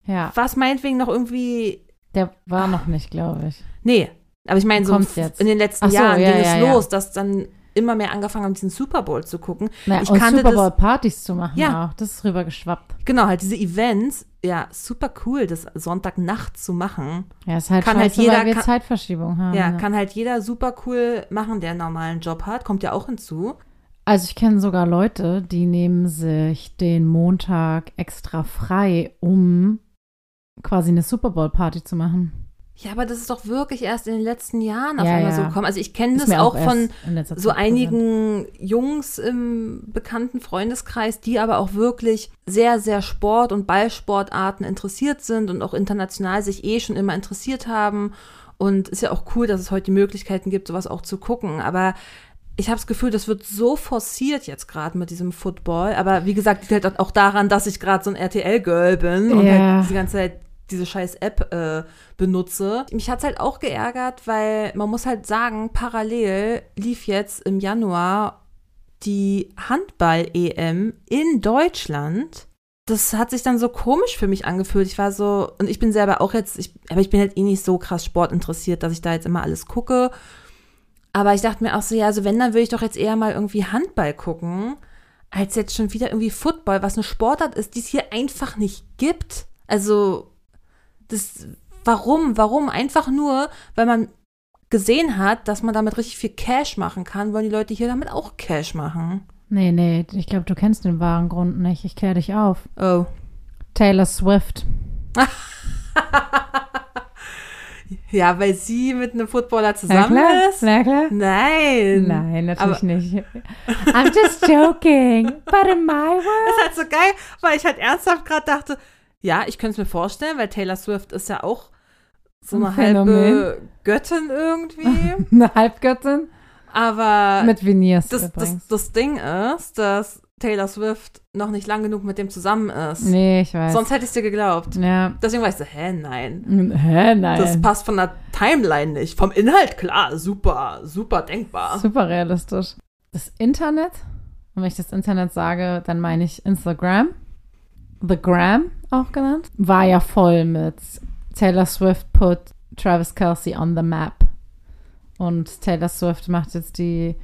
Ja, was meinetwegen noch irgendwie, der war noch nicht, glaube ich. nee, aber ich meine so jetzt. in den letzten so, Jahren ja, ging ja, es ja. los, dass dann immer mehr angefangen haben, diesen Super Bowl zu gucken. Naja, ich und kannte Super Bowl Partys zu machen Ja. auch. Das ist rübergeschwappt. Genau, halt diese Events, ja, super cool, das Sonntagnacht zu machen. Ja, ist halt Kann halt scheiße, jeder- weil wir kann- Zeitverschiebung haben. Ja, kann halt jeder super cool machen, der einen normalen Job hat. Kommt ja auch hinzu. Also ich kenne sogar Leute, die nehmen sich den Montag extra frei, um quasi eine Super Bowl Party zu machen. Ja, aber das ist doch wirklich erst in den letzten Jahren auf Ja, einmal ja. so gekommen. Also ich kenne das auch erst von so einigen Jungs im bekannten Freundeskreis, die aber auch wirklich sehr, sehr Sport- und Ballsportarten interessiert sind und auch international sich eh schon immer interessiert haben. Und ist ja auch cool, dass es heute die Möglichkeiten gibt, sowas auch zu gucken. Aber ich habe das Gefühl, das wird so forciert jetzt gerade mit diesem Football. Aber wie gesagt, liegt halt auch daran, dass ich gerade so ein RTL-Girl bin und Ja. halt die ganze Zeit diese scheiß App äh, benutze. Mich hat's halt auch geärgert, weil man muss halt sagen, parallel lief jetzt im Januar die Handball-EM in Deutschland. Das hat sich dann so komisch für mich angefühlt. Ich war so, und ich bin selber auch jetzt, ich, aber ich bin halt eh nicht so krass sportinteressiert, dass ich da jetzt immer alles gucke. Aber ich dachte mir auch so, ja, also wenn, dann würde ich doch jetzt eher mal irgendwie Handball gucken, als jetzt schon wieder irgendwie Football, was eine Sportart ist, die es hier einfach nicht gibt. Also, das, warum? Warum? Einfach nur, weil man gesehen hat, dass man damit richtig viel Cash machen kann, wollen die Leute hier damit auch Cash machen. Nee, nee, ich glaube, du kennst den wahren Grund nicht. Ich kläre dich auf. Oh. Taylor Swift. Ja, weil sie mit einem Footballer Na zusammen klar, ist? na klar. Nein. Nein, natürlich Aber- nicht. I'm just joking. But in my world. Das ist halt so geil, weil ich halt ernsthaft gerade dachte, ja, ich könnte es mir vorstellen, weil Taylor Swift ist ja auch so Ein eine halbe Phänomen. Göttin irgendwie. Eine Halbgöttin. Aber Mit Veneers das, das, das Ding ist, dass Taylor Swift noch nicht lang genug mit dem zusammen ist. nee, ich weiß. Sonst hätte ich es dir geglaubt. ja. Deswegen ich so, hä, nein. Hä, nein. Das passt von der Timeline nicht. Vom Inhalt, klar, super, super denkbar. Super realistisch. Das Internet, und wenn ich das Internet sage, dann meine ich Instagram, The Gram auch genannt, war ja voll mit Taylor Swift put Travis Kelsey on the map. Und Taylor Swift macht jetzt die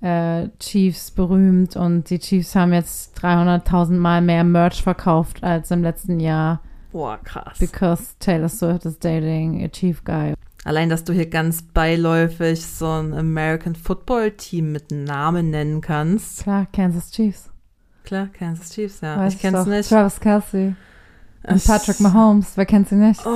äh, Chiefs berühmt und die Chiefs haben jetzt 300.000 Mal mehr Merch verkauft als im letzten Jahr, Boah, krass. because Taylor Swift is dating a Chief Guy. Allein, dass du hier ganz beiläufig so ein American Football Team mit Namen nennen kannst. Klar, Kansas Chiefs. Klar, Kansas Chiefs, ja. Weiß ich kenn's doch. nicht. Travis Kelsey. Und Patrick Mahomes, wer kennt sie nicht? Oh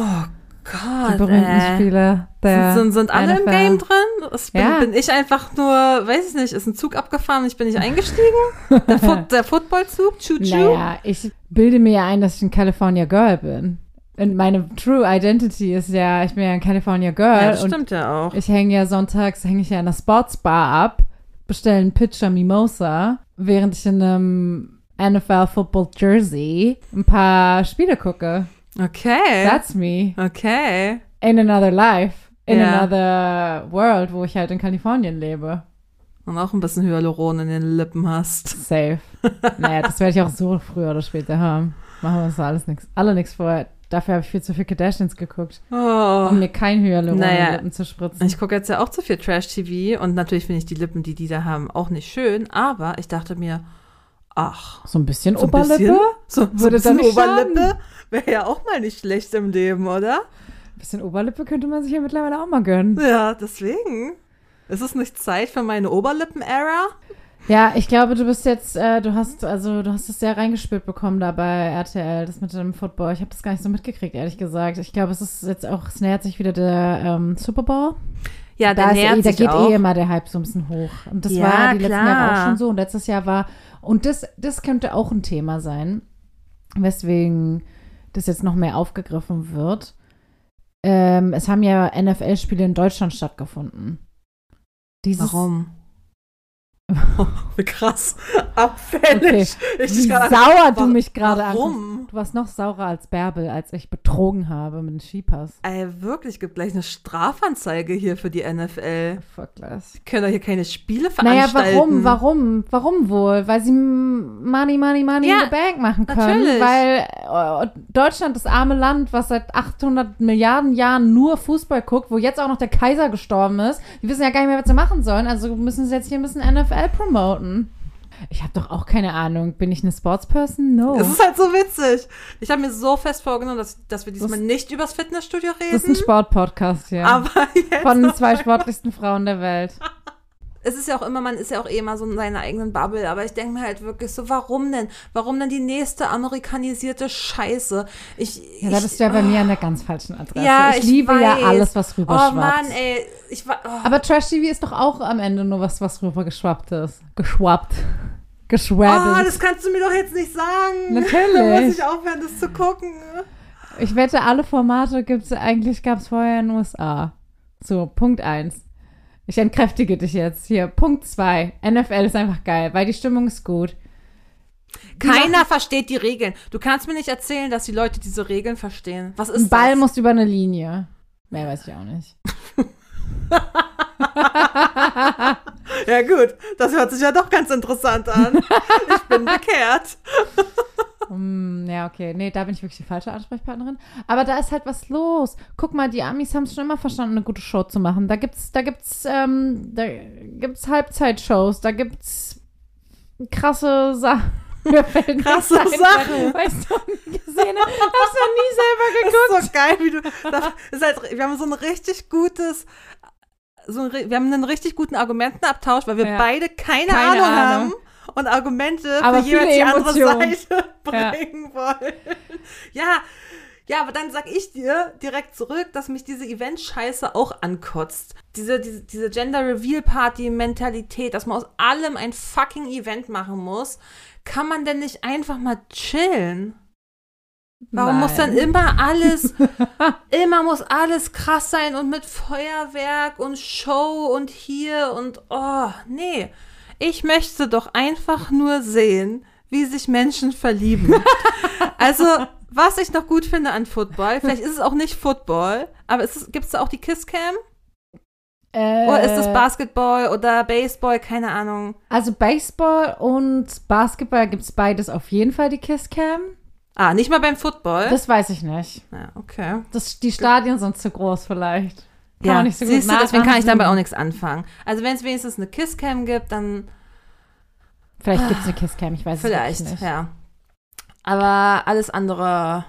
Gott. die berühmten ey. Spieler der Sind, sind, sind alle im NFL. Game drin? Bin, Ja. bin ich einfach nur, weiß ich nicht, ist ein Zug abgefahren und ich bin nicht eingestiegen? Der, Foot, der Footballzug? Choo-choo? Naja, ich bilde mir ja ein, dass ich ein California Girl bin. Und meine True Identity ist ja, ich bin ja ein California Girl Ja, das stimmt ja auch. ich hänge ja sonntags, hänge ich ja in der Sportsbar ab, bestelle einen Pitcher Mimosa, während ich in einem NFL Football Jersey ein paar Spiele gucke. Okay. That's me. okay. In another life. In Ja. another world, wo ich halt in Kalifornien lebe. Und auch ein bisschen Hyaluron in den Lippen hast. Safe. naja, das werde ich auch so früher oder später haben. Machen wir uns da alles nichts. Alle nichts vorher. Dafür habe ich viel zu viel Kardashians geguckt, Oh. um mir kein Hyaluron in Naja. die Lippen zu spritzen. Ich gucke jetzt ja auch zu viel Trash-TV und natürlich finde ich die Lippen, die die da haben, auch nicht schön. Aber ich dachte mir, ach, so ein bisschen so Oberlippe? bisschen, so, so ein bisschen Oberlippe wäre ja auch mal nicht schlecht im Leben, oder? Ein bisschen Oberlippe könnte man sich ja mittlerweile auch mal gönnen. Ja, deswegen. Ist es nicht Zeit für meine Oberlippen-Ära? Ja, ich glaube, du bist jetzt, äh, du hast, also du hast es sehr reingespielt bekommen da bei RTL, das mit dem Football. Ich habe das gar nicht so mitgekriegt, ehrlich gesagt. Ich glaube, es ist jetzt auch, es nähert sich wieder der ähm, Super Bowl. Ja, da, da ist, nähert eh, da sich geht auch. eh immer der Hype so ein bisschen hoch. Und das Ja, war die letzten Jahre klar. auch schon so. Und letztes Jahr war, und das, das könnte auch ein Thema sein, weswegen das jetzt noch mehr aufgegriffen wird. Ähm, es haben ja NFL-Spiele in Deutschland stattgefunden. Dieses, Warum? Krass. Abfällig. Okay. Ich Wie grad- sauer du mich gerade Warum? anguckst. Du warst noch saurer als Bärbel, als ich betrogen habe mit dem Skipass. Ey, wirklich, gibt gleich eine Strafanzeige hier für die NFL. Fuck das. Können doch hier keine Spiele Naja, veranstalten. warum, warum, warum wohl? Weil sie Money, Money, Money Ja, in the Bank machen können. natürlich. Weil äh, Deutschland, das arme Land, was seit 800 Milliarden Jahren nur Fußball guckt, wo jetzt auch noch der Kaiser gestorben ist, die wissen ja gar nicht mehr, was sie machen sollen. Also müssen sie jetzt hier ein bisschen NFL promoten. Ich habe doch auch keine Ahnung. Bin ich eine Sportsperson? No. Es ist halt so witzig. Ich habe mir so fest vorgenommen, dass, dass wir diesmal Das- nicht übers Fitnessstudio reden. das ist ein Sportpodcast hier. aber jetzt Von den zwei sportlichsten Frauen der Welt. Es ist ja auch immer, man ist ja auch eh immer so in seiner eigenen Bubble, aber ich denke mir halt wirklich so, warum denn? Warum denn die nächste amerikanisierte Scheiße? Ich, Ja, da ich, bist du ja bei mir an der ganz falschen Adresse. Ja, ich, ich liebe ja weiß. alles, was Oh rüberschwappt. Mann, ey. Ich oh. Aber Trash-TV ist doch auch am Ende nur was, was rüber geschwappt ist. Geschwappt. Geschwabbelt. Oh, das kannst du mir doch jetzt nicht sagen. Natürlich. Da muss ich aufhören, das zu gucken. ich wette, alle Formate gibt es, eigentlich gab es vorher in den USA. So, Punkt 1. Ich entkräftige dich jetzt. Hier, Punkt 2. NFL ist einfach geil, weil die Stimmung ist gut. Keiner versteht die Regeln. Du kannst mir nicht erzählen, dass die Leute diese Regeln verstehen. Was ist Ein Ball das? muss über eine Linie. Mehr weiß ich auch nicht. Ja gut, das hört sich ja doch ganz interessant an. ich bin bekehrt. Hm, ja, okay. Nee, da bin ich wirklich die falsche Ansprechpartnerin. Aber da ist halt was los. Guck mal, die Amis haben es schon immer verstanden, eine gute Show zu machen. Da gibt's, da gibt's, ähm, da gibt's Halbzeitshows, da gibt's krasse Sachen. Mir fällt Krasse ein, Sachen. Weißt du, nie gesehen hast. Hast du nie selber geguckt? Das ist so geil, wie du. Das ist halt, wir haben so ein richtig gutes. So ein, wir haben einen richtig guten Argumentenabtausch, weil wir Ja. beide keine, Keine Ahnung, Ahnung. haben und Argumente Aber für jeweils die andere Emotionen. Seite Ja. bringen wollen. Ja, ja, aber dann sag ich dir direkt zurück, dass mich diese Event-Scheiße auch ankotzt. Diese, diese, diese Gender-Reveal-Party-Mentalität, dass man aus allem ein fucking Event machen muss. Kann man denn nicht einfach mal chillen? Warum muss dann Nein. immer alles, immer muss alles krass sein und mit Feuerwerk und Show und hier und oh, nee. Ich möchte doch einfach nur sehen, wie sich Menschen verlieben. also, was ich noch gut finde an Football, vielleicht ist es auch nicht Football, aber gibt es da auch die Kisscam? Äh, Oder ist das Basketball oder Baseball? Keine Ahnung. Also Baseball und Basketball gibt es beides auf jeden Fall die Kisscam. Ah, nicht mal beim Football? Das weiß ich nicht. ja, okay. Das, die Stadien sind zu groß vielleicht. Kann ja, nicht so gut siehst du, deswegen kann ich damit auch nichts anfangen. Also wenn es wenigstens eine Kisscam gibt, dann Vielleicht gibt es eine Kisscam, ich weiß vielleicht, es nicht. ja. Aber alles andere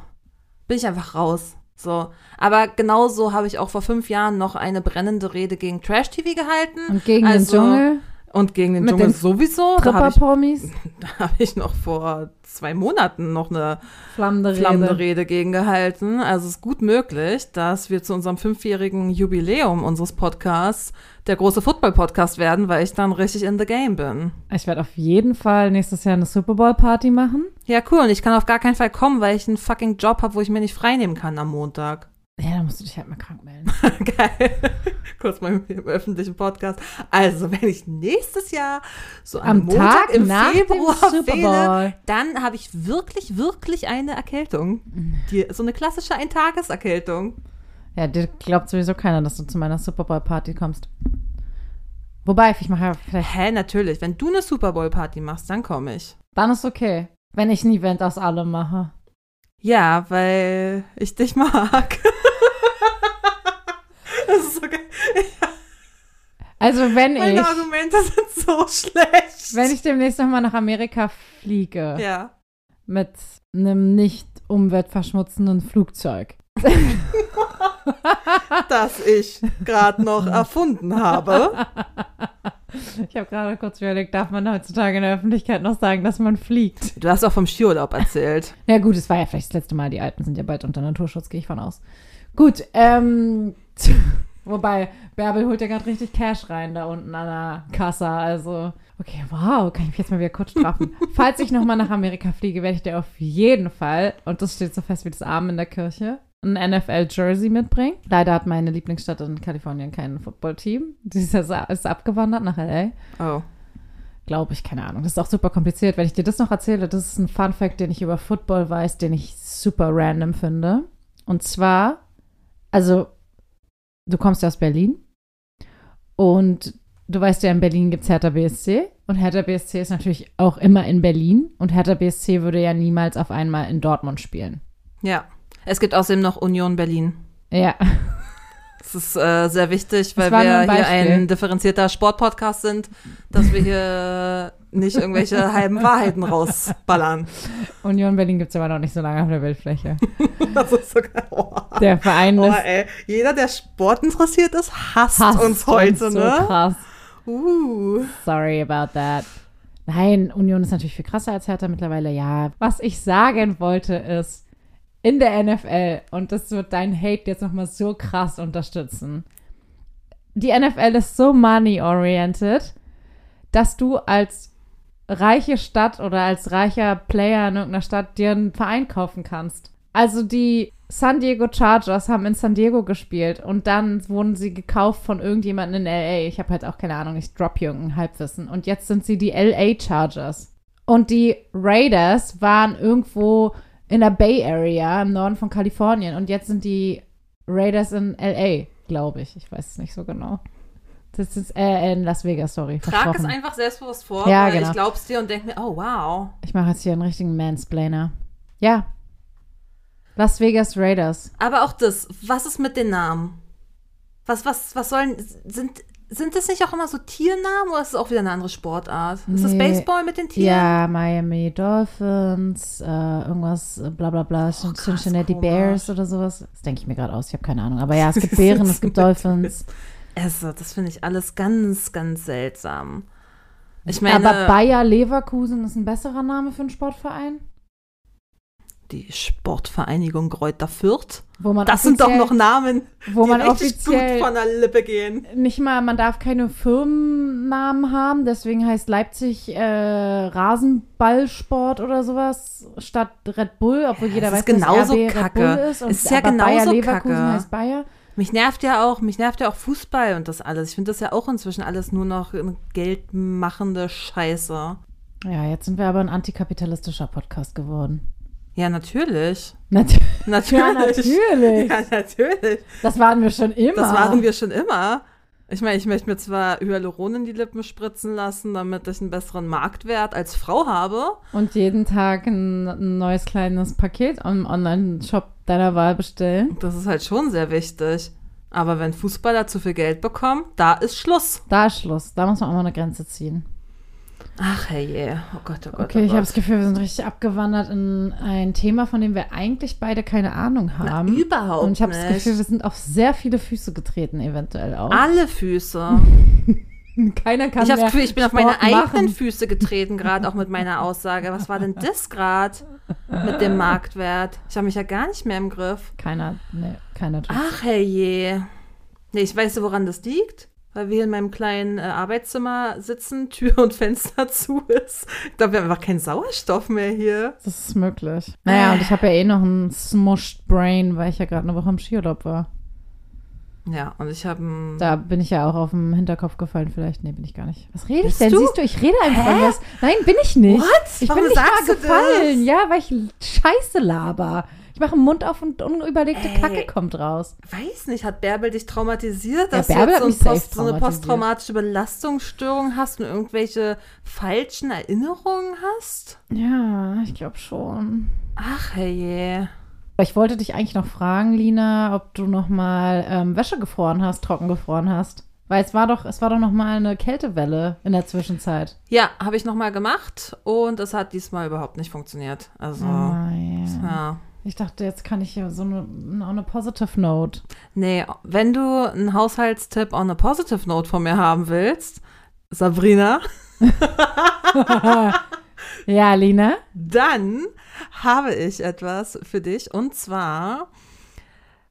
bin ich einfach raus. So. Aber genauso habe ich auch vor fünf Jahren noch eine brennende Rede gegen Trash-TV gehalten. Und gegen Also, den Dschungel, Und gegen den Mit Dschungel den sowieso. Da habe ich, Tripper-Promis, hab ich noch vor zwei Monaten noch eine flammende flammende Rede. Rede gegen gehalten. Also es ist gut möglich, dass wir zu unserem fünfjährigen Jubiläum unseres Podcasts der große Football-Podcast werden, weil ich dann richtig in the game bin. Ich werde auf jeden Fall nächstes Jahr eine Super Bowl-Party machen. Ja, cool. Und ich kann auf gar keinen Fall kommen, weil ich einen fucking Job habe, wo ich mir nicht freinehmen kann am Montag. Ja, da musst du dich halt mal krank melden. Geil. Kurz mal im öffentlichen Podcast. Also, wenn ich nächstes Jahr so am, Am Montag Tag im nach Februar Bowl. dann habe ich wirklich, wirklich eine Erkältung. Die, so eine klassische Eintageserkältung. Ja, dir glaubt sowieso keiner, dass du zu meiner Super Bowl-Party kommst. Wobei, ich mache ja vielleicht, Hä, natürlich. Wenn du eine Super Bowl Party machst, dann komme ich. dann ist okay. Wenn ich ein Event aus allem mache. Ja, weil ich dich mag. das ist so geil. Also wenn Meine ich, Argumente sind so schlecht. wenn ich demnächst nochmal nach Amerika fliege ja. mit einem nicht umweltverschmutzenden Flugzeug. das ich gerade noch erfunden habe. Ich habe gerade kurz überlegt, darf man heutzutage in der Öffentlichkeit noch sagen, dass man fliegt? Du hast auch vom Skiurlaub erzählt. Ja gut, es war ja vielleicht das letzte Mal. Die Alpen sind ja bald unter Naturschutz, gehe ich von aus. Gut, ähm, wobei, Bärbel holt ja gerade richtig Cash rein da unten an der Kasse. Also, okay, wow, kann ich mich jetzt mal wieder kurz straffen. Falls ich nochmal nach Amerika fliege, werde ich dir auf jeden Fall, und das steht so fest wie das Arm in der Kirche, ein NFL-Jersey mitbringen. Leider hat meine Lieblingsstadt in Kalifornien kein Footballteam. Die ist, abgewandert nach L.A. Oh. Glaube ich, keine Ahnung. Das ist auch super kompliziert. Wenn ich dir das noch erzähle, das ist ein Fun Fact, den ich über Football weiß, den ich super random finde. Und zwar, also, du kommst ja aus Berlin und du weißt ja, in Berlin gibt es Hertha BSC und Hertha BSC ist natürlich auch immer in Berlin und Hertha BSC würde ja niemals auf einmal in Dortmund spielen. Ja. Es gibt außerdem noch Union Berlin. Ja. Das ist äh, sehr wichtig, weil wir ein hier ein differenzierter Sportpodcast sind, dass wir hier nicht irgendwelche halben Wahrheiten rausballern. Union Berlin gibt es aber noch nicht so lange auf der Bildfläche. Das ist sogar, oh. Der Verein Oh, ist ey. Jeder, der Sport interessiert ist, hasst, hasst uns heute, uns so ne? krass. Uh. Sorry about that. Nein, Union ist natürlich viel krasser als Hertha mittlerweile, ja. Was ich sagen wollte ist, in der NFL, und das wird dein Hate jetzt nochmal so krass unterstützen, die NFL ist so money-oriented, dass du als reiche Stadt oder als reicher Player in irgendeiner Stadt dir einen Verein kaufen kannst. Also die San Diego Chargers haben in San Diego gespielt und dann wurden sie gekauft von irgendjemandem in LA. Ich habe halt auch keine Ahnung, ich drop hier irgendein Halbwissen. Und jetzt sind sie die LA Chargers. Und die Raiders waren irgendwo in der Bay Area im Norden von Kalifornien und jetzt sind die Raiders in LA, glaube ich. Ich weiß es nicht so genau. Das ist äh, in Las Vegas, sorry. Trag es einfach selbstbewusst vor, Ja, weil genau. ich glaub's dir und denk mir, oh wow. Ich mache jetzt hier einen richtigen Mansplainer. Ja. Las Vegas Raiders. Aber auch das, was ist mit den Namen? Was, was, was sollen, sind, sind das nicht auch immer so Tiernamen oder ist es auch wieder eine andere Sportart? Ist das Nee. Baseball mit den Tieren? Ja, Miami Dolphins, äh, irgendwas, äh, bla bla bla, Oh, krass, Cincinnati komisch. Bears oder sowas. Das denke ich mir gerade aus, ich habe keine Ahnung. Aber ja, es gibt Bären, es gibt Dolphins. Also, das finde ich alles ganz, ganz seltsam. Ich meine, Aber Bayer Leverkusen ist ein besserer Name für einen Sportverein? Die Sportvereinigung Kräuter Fürth, Wo man das sind doch noch Namen, wo die man richtig gut offiziell von der Lippe gehen. nicht mal, man darf keine Firmennamen haben, deswegen heißt Leipzig äh, Rasenballsport oder sowas statt Red Bull, obwohl jeder weiß, genauso dass RB kacke. Red Bull ist. Und, Ist ja genauso Bayer Leverkusen kacke. heißt Bayer. Mich nervt ja auch, mich nervt ja auch Fußball und das alles. Ich finde das ja auch inzwischen alles nur noch geldmachende Scheiße. Ja, jetzt sind wir aber ein antikapitalistischer Podcast geworden. Ja, natürlich. Nat Natürlich. ja, natürlich. Ja, natürlich. Das waren wir schon immer. Das waren wir schon immer. Ich meine, ich möchte mir zwar Hyaluron in die Lippen spritzen lassen, damit ich einen besseren Marktwert als Frau habe. Und jeden Tag ein, ein neues kleines Paket im Online-Shop deiner Wahl bestellen. Das ist halt schon sehr wichtig. Aber wenn Fußballer zu viel Geld bekommen, da ist Schluss. Da ist Schluss. Da muss man auch mal eine Grenze ziehen. Ach hey, oh Gott, oh Gott. Okay, oh ich habe Gott. das Gefühl, wir sind richtig abgewandert in ein Thema, von dem wir eigentlich beide keine Ahnung haben. überhaupt Und ich habe das. Gefühl, wir sind auf sehr viele Füße getreten, eventuell auch. Alle Füße. Keiner kann ich habe mehr das Gefühl, ich bin auf Sport meine eigenen machen. Füße getreten, gerade auch mit meiner Aussage. Was war denn das gerade mit dem Marktwert? Ich habe mich ja gar nicht mehr im Griff. Keiner, nee, keiner tut. Ach herrje. Nee, ich weiß, woran das liegt. Weil wir in meinem kleinen äh, Arbeitszimmer sitzen, Tür und Fenster zu ist. Ich glaube, wir haben einfach keinen Sauerstoff mehr hier. Das ist möglich. Naja, und ich habe ja eh noch ein smushed Brain, weil ich ja gerade eine Woche im Skiurlaub war. Ja, und ich habe Da bin ich ja auch auf den Hinterkopf gefallen, vielleicht. Nee, bin ich gar nicht. Was rede ich denn? du? Siehst du, ich rede einfach was. Nein, bin ich nicht. What? Ich Warum bin nicht mal du gefallen. das? Ja, weil ich Scheiße laber. Ich mache den Mund auf und unüberlegte Ey. Kacke kommt raus. weiß nicht, hat Bärbel dich traumatisiert, Ja, dass Bärbel du so, ein Post, so eine posttraumatische Belastungsstörung hast und irgendwelche falschen Erinnerungen hast? Ja, ich glaube schon. Ach herrje. Ich wollte dich eigentlich noch fragen, Lina, ob du noch mal ähm, Wäsche gefroren hast, trocken gefroren hast. Weil es war doch, es war doch noch mal eine Kältewelle in der Zwischenzeit. Ja, habe ich nochmal gemacht und es hat diesmal überhaupt nicht funktioniert. Also, Ah, ja. ja. Ich dachte, jetzt kann ich ja so eine, auch eine Positive Note. Nee, wenn du einen Haushaltstipp on a positive note von mir haben willst, Sabrina, Ja, Lina? dann habe ich etwas für dich. Und zwar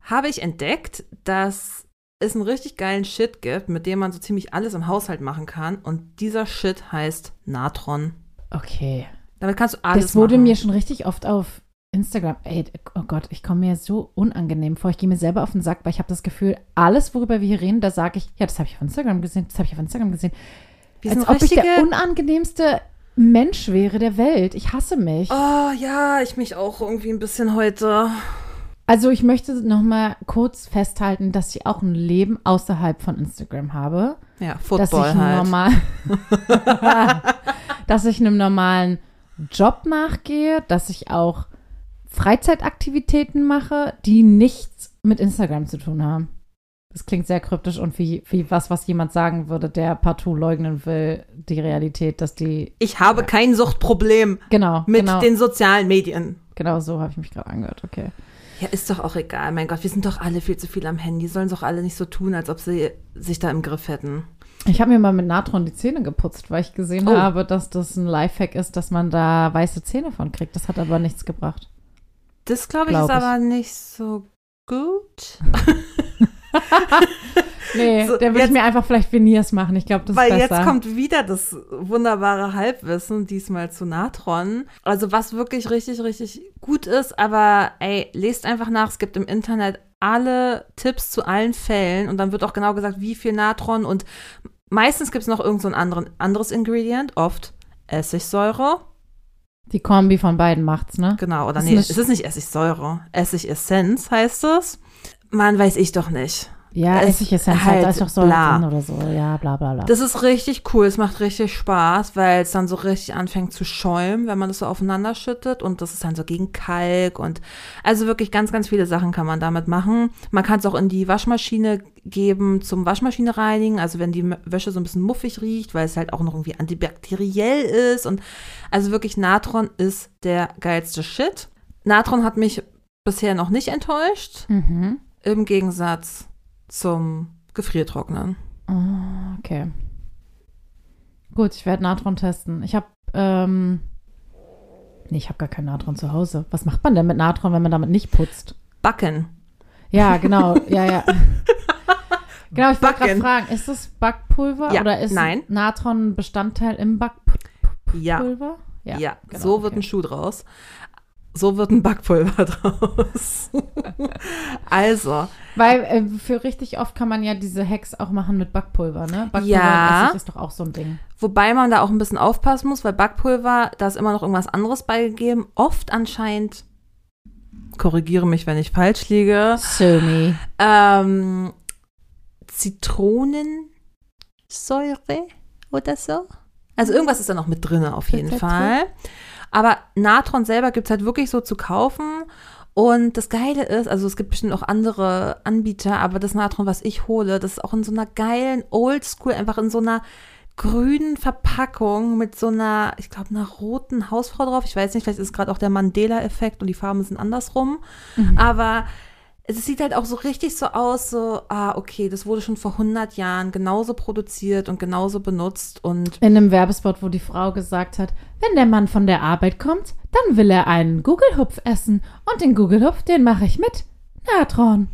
habe ich entdeckt, dass es einen richtig geilen Shit gibt, mit dem man so ziemlich alles im Haushalt machen kann. Und dieser Shit heißt Natron. Okay. Damit kannst du alles das wurde machen. mir schon richtig oft auf Instagram. Ey, oh Gott, ich komme mir so unangenehm vor. Ich gehe mir selber auf den Sack, weil ich habe das Gefühl, alles, worüber wir hier reden, da sage ich, ja, das habe ich auf Instagram gesehen, das habe ich auf Instagram gesehen. Wir Als ob ich richtige. der unangenehmste Mensch wäre der Welt. Ich hasse mich. oh ja, ich mich auch irgendwie ein bisschen heute. Also ich möchte noch mal kurz festhalten, dass ich auch ein Leben außerhalb von Instagram habe. Ja, dass ich Football halt. normal, dass ich einem normalen Job nachgehe, dass ich auch Freizeitaktivitäten mache, die nichts mit Instagram zu tun haben. Das klingt sehr kryptisch und wie, wie was, was jemand sagen würde, der partout leugnen will, die Realität, dass die, Ich habe kein Suchtproblem genau, mit genau, den sozialen Medien. genau so habe ich mich gerade angehört, okay. Ja, ist doch auch egal. Mein Gott, wir sind doch alle viel zu viel am Handy. Sollen doch alle nicht so tun, als ob sie sich da im Griff hätten. Ich habe mir mal mit Natron die Zähne geputzt, weil ich gesehen Oh. habe, dass das ein Lifehack ist, dass man da weiße Zähne von kriegt. Das hat aber nichts gebracht. Das, glaube ich, Glaub ist ich. aber nicht so gut. Nee, So, der will ich mir einfach vielleicht Veneers machen. Ich glaube, das Weil ist besser. jetzt kommt wieder das wunderbare Halbwissen, diesmal zu Natron. Also was wirklich richtig, richtig gut ist, aber ey, lest einfach nach. Es gibt im Internet alle Tipps zu allen Fällen und dann wird auch genau gesagt, wie viel Natron und meistens gibt es noch irgend so ein anderen, anderes Ingredient, oft Essigsäure. Die Kombi von beiden macht's, ne? Genau, oder Ist nee, es ist nicht Essigsäure. Essigessenz heißt es. Man weiß ich doch nicht. Ja, Es Essigessenz halt halt, da ist doch Säure bla. oder so. Ja, bla bla bla. Das ist richtig cool. Es macht richtig Spaß, weil es dann so richtig anfängt zu schäumen, wenn man das so aufeinander schüttet. Und das ist dann so gegen Kalk und also wirklich ganz, ganz viele Sachen kann man damit machen. Man kann es auch in die Waschmaschine geben zum Waschmaschine reinigen. Also wenn die Wäsche so ein bisschen muffig riecht, weil es halt auch noch irgendwie antibakteriell ist. Und also wirklich Natron ist der geilste Shit. Natron hat mich bisher noch nicht enttäuscht. mhm. Im Gegensatz zum Gefriertrocknen. Oh, okay. Gut, ich werde Natron testen. Ich habe, ähm, nee, ich habe gar kein Natron zu Hause. Was macht man denn mit Natron, wenn man damit nicht putzt? Backen. Ja, genau. ja, ja. Genau, ich wollte gerade fragen, ist das Backpulver Ja, oder ist nein. Natron Bestandteil im Backpulver? Ja, ja, genau, so okay. wird ein Schuh draus. So wird ein Backpulver draus. also, Weil äh, für richtig oft kann man ja diese Hacks auch machen mit Backpulver, ne? Backpulver Ja. ist doch auch so ein Ding. wobei man da auch ein bisschen aufpassen muss, weil Backpulver, da ist immer noch irgendwas anderes beigegeben. Oft anscheinend, korrigiere mich, wenn ich falsch liege, Sumi. ähm, Zitronensäure oder so. Also irgendwas ist da noch mit drin auf jeden Fall. Aber Natron selber gibt es halt wirklich so zu kaufen. Und das Geile ist, also es gibt bestimmt auch andere Anbieter, aber das Natron, was ich hole, das ist auch in so einer geilen Oldschool, einfach in so einer grünen Verpackung mit so einer, ich glaube, einer roten Hausfrau drauf. Ich weiß nicht, vielleicht ist es gerade auch der Mandela-Effekt und die Farben sind andersrum. Aber es sieht halt auch so richtig so aus, so, ah, okay, das wurde schon vor 100 Jahren genauso produziert und genauso benutzt und In einem Werbespot, wo die Frau gesagt hat, wenn der Mann von der Arbeit kommt, dann will er einen Gugelhupf essen. Und den Gugelhupf, den mache ich mit Natron.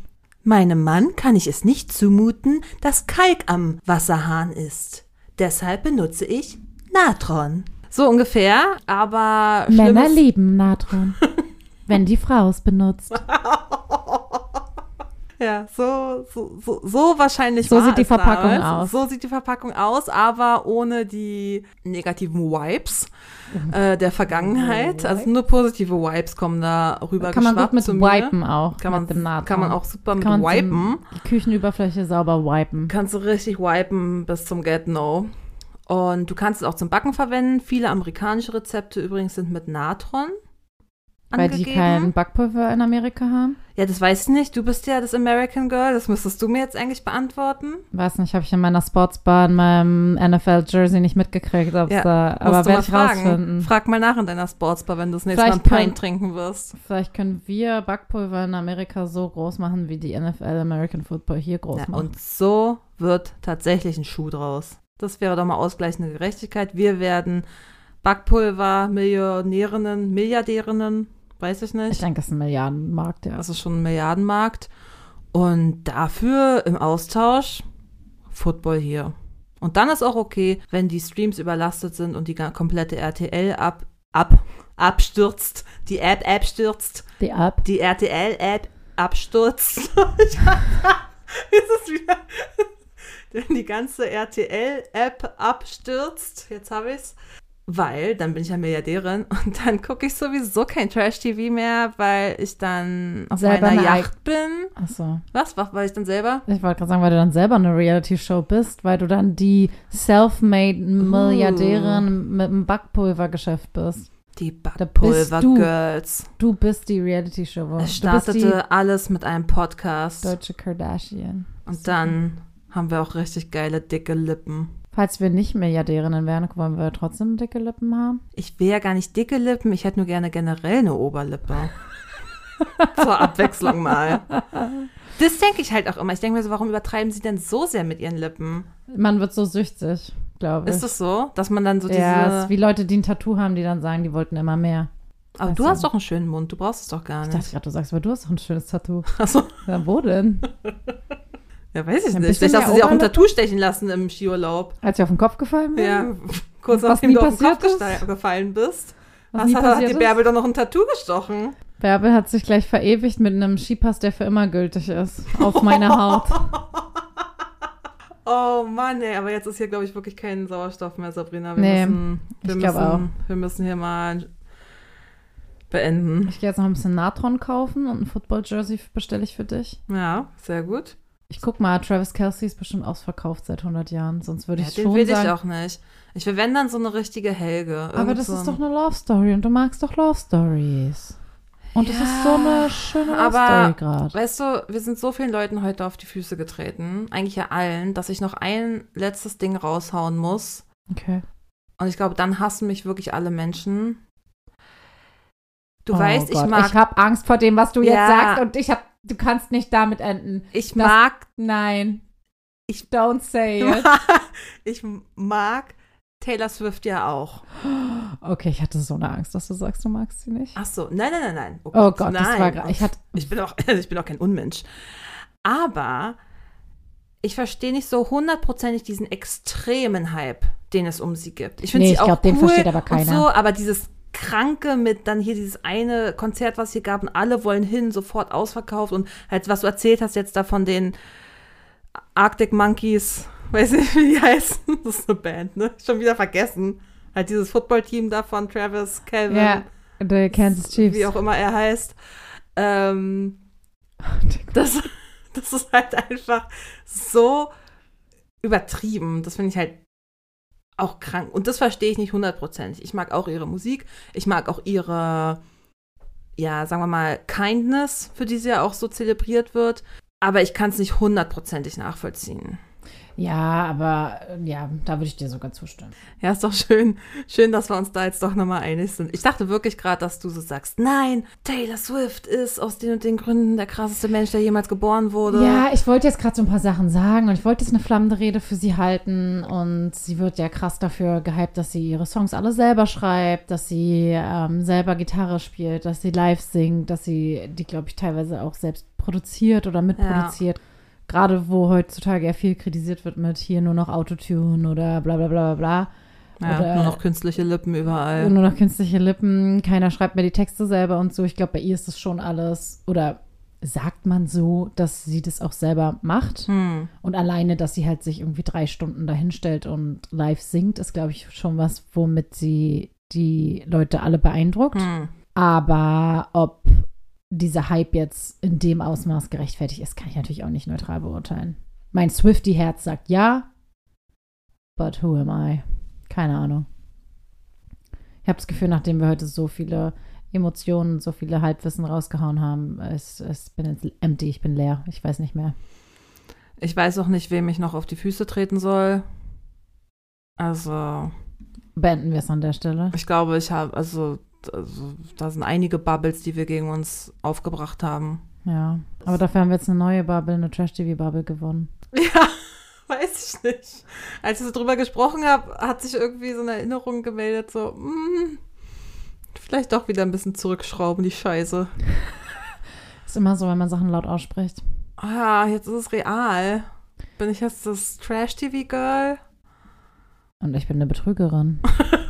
meinem Mann kann ich es nicht zumuten, dass Kalk am Wasserhahn ist. Deshalb benutze ich Natron. So ungefähr, aber Männer lieben Natron, wenn die Frau es benutzt. Ja, so, so, so, so wahrscheinlich So sieht die Verpackung damals. aus. So sieht die Verpackung aus, aber ohne die negativen Vibes Mhm. äh, der Vergangenheit. Also nur positive Vibes kommen da rüber Kann man gut mit wipen auch. Kann man, mit dem kann man auch super mit Kann man so wipen. Die Küchenüberfläche sauber wipen. Kannst du richtig wipen bis zum Get No. Und du kannst es auch zum Backen verwenden. Viele amerikanische Rezepte übrigens sind mit Natron Weil die angegeben. kein Backpulver in Amerika haben. ja, das weiß ich nicht. Du bist ja das American Girl. Das müsstest du mir jetzt eigentlich beantworten. Weiß nicht, habe ich in meiner Sportsbar in meinem NFL-Jersey nicht mitgekriegt, ob's Ja, da, aber werde mal ich fragen. rausfinden. Frag mal nach in deiner Sportsbar, wenn du das nächste Mal ein Vielleicht Pint trinken wirst. Vielleicht können wir Backpulver in Amerika so groß machen, wie die NFL American Football hier groß Ja, macht. und so wird tatsächlich ein Schuh draus. Das wäre doch mal ausgleichende Gerechtigkeit. Wir werden Backpulver, Millionärinnen, Milliardärinnen, weiß ich nicht. ich denke, das ist ein Milliardenmarkt, ja. Das ist schon ein Milliardenmarkt. Und dafür im Austausch Football hier. Und dann ist auch okay, wenn die Streams überlastet sind und die komplette RTL ab, ab, abstürzt, die App abstürzt, Die App. die RTL-App abstürzt. Ich hab- ist es wieder. wenn die ganze RTL-App abstürzt, jetzt habe ich's, weil dann bin ich ja Milliardärin und dann gucke ich sowieso kein Trash-TV mehr, weil ich dann auf Selber meiner eine Yacht bin. Achso. Was? Was? Weil ich dann selber? Ich wollte gerade sagen, weil du dann selber eine Reality-Show bist, weil du dann die self-made Milliardärin mit einem Backpulvergeschäft bist. Die bist du. Backpulver-Girls. Du bist die Reality-Show. Es startete alles mit einem Podcast. deutsche Kardashian. Und dann haben wir auch richtig geile, dicke Lippen. Falls wir nicht Milliardärinnen wären, wollen wir trotzdem dicke Lippen haben? Ich will ja gar nicht dicke Lippen, ich hätte nur gerne generell eine Oberlippe. Zur Abwechslung mal. Das denke ich halt auch immer. Ich denke mir so, warum übertreiben sie denn so sehr mit ihren Lippen? Man wird so süchtig, glaube ich. Ist das so, dass man dann so diese. ja, es ist wie Leute, die ein Tattoo haben, die dann sagen, die wollten immer mehr. aber du weißt du. hast doch einen schönen Mund, du brauchst es doch gar Ich dachte nicht. gerade, du sagst, aber du hast doch ein schönes Tattoo. Achso, Ja, wo denn? Ja, weiß ich Ein nicht. Vielleicht hast du sie auch ein? Tattoo stechen lassen im Skiurlaub. Als ich auf den Kopf gefallen bin? Ja, kurz Was nachdem du auf den Kopf passiert ist? gefallen bist. Was Was, hat, die? Bärbel doch noch ein Tattoo gestochen? Bärbel hat sich gleich verewigt mit einem Skipass, der für immer gültig ist. Auf meiner Haut. Oh Mann, ey, aber jetzt ist hier, glaube ich, wirklich kein Sauerstoff mehr, Sabrina. Wir Nee, müssen, wir ich glaub müssen, auch. Wir müssen hier mal beenden. Ich gehe jetzt noch ein bisschen Natron kaufen und ein Football-Jersey bestelle ich für dich. Ja, sehr gut. Ich guck mal, Travis Kelsey ist bestimmt ausverkauft seit 100 Jahren. Sonst würde Ja, ich den schon will sagen. ich auch nicht. Ich will, wenn dann so eine richtige Helge. aber das so ist doch eine Love Story und du magst doch Love Stories. Und es ist so eine schöne Love aber- Story gerade. Weißt du, wir sind so vielen Leuten heute auf die Füße getreten, eigentlich ja allen, dass ich noch ein letztes Ding raushauen muss. Okay. Und ich glaube, dann hassen mich wirklich alle Menschen. Du Oh weißt, ich Gott, mag, Ich habe Angst vor dem, was du jetzt Ja. sagst und ich habe. Du kannst nicht damit enden. ich das- mag, Nein. Ich don't say it. ich mag Taylor Swift ja auch. Okay, ich hatte so eine Angst, dass du sagst, du magst sie nicht. Ach so, nein, nein, nein, nein. Oh Gott, das nein. war gerade. Ich hatte. Ich bin auch, ich bin auch kein Unmensch. Aber ich verstehe nicht so hundertprozentig diesen extremen Hype, den es um sie gibt. Ich finde Nee, sie ich auch glaub, cool den versteht aber keiner. So, aber dieses Kranke mit dann hier dieses eine Konzert, was hier gab und alle wollen hin, sofort ausverkauft und halt, was du erzählt hast jetzt da von den Arctic Monkeys, weiß nicht, wie die heißen. Das ist eine Band, ne? Schon wieder vergessen. Halt dieses Footballteam da von Travis, Calvin Ja, der Kansas Chiefs. wie auch immer er heißt. Ähm, das, das ist halt einfach so übertrieben. Das finde ich halt auch krank. Und das verstehe ich nicht hundertprozentig. Ich mag auch ihre Musik. Ich mag auch ihre, ja, sagen wir mal, Kindness, für die sie ja auch so zelebriert wird. Aber ich kann es nicht hundertprozentig nachvollziehen. Ja, aber äh, ja, da würde ich dir sogar zustimmen. Ja, ist doch schön. Schön, dass wir uns da jetzt doch nochmal einig sind. Ich dachte wirklich gerade, dass du so sagst, nein, Taylor Swift ist aus den und den Gründen der krasseste Mensch, der jemals geboren wurde. Ja, ich wollte jetzt gerade so ein paar Sachen sagen und ich wollte jetzt eine flammende Rede für sie halten und sie wird ja krass dafür gehypt, dass sie ihre Songs alle selber schreibt, dass sie ähm, selber Gitarre spielt, dass sie live singt, dass sie die, glaube ich, teilweise auch selbst produziert oder mitproduziert. Gerade wo heutzutage ja viel kritisiert wird mit hier nur noch Autotune oder bla bla bla bla bla. Ja, Oder- nur noch künstliche Lippen überall. Nur noch künstliche Lippen, keiner schreibt mehr die Texte selber und so. Ich glaube, bei ihr ist das schon alles, oder sagt man so, dass sie das auch selber macht. Hm. Und alleine, dass sie halt sich irgendwie drei Stunden dahinstellt und live singt, ist, glaube ich, schon was, womit sie die Leute alle beeindruckt. Hm. Aber ob dieser Hype jetzt in dem Ausmaß gerechtfertigt ist, kann ich natürlich auch nicht neutral beurteilen. Mein Swifty-Herz sagt ja, but who am I? Keine Ahnung. Ich habe das Gefühl, nachdem wir heute so viele Emotionen, so viele Halbwissen rausgehauen haben, es, es bin jetzt empty, ich bin leer, ich weiß nicht mehr. Ich weiß auch nicht, wem ich noch auf die Füße treten soll. Also, Beenden wir es an der Stelle. ich glaube, ich habe, also, also, da sind einige Bubbles, die wir gegen uns aufgebracht haben. Ja, aber dafür haben wir jetzt eine neue Bubble, eine Trash-TV-Bubble gewonnen. Ja, weiß ich nicht. Als ich so drüber gesprochen habe, hat sich irgendwie so eine Erinnerung gemeldet, so, mm, vielleicht doch wieder ein bisschen zurückschrauben, die Scheiße. Ist immer so, wenn man Sachen laut ausspricht. Ah, jetzt ist es real. Bin ich jetzt das Trash-TV-Girl? Und ich bin eine Betrügerin,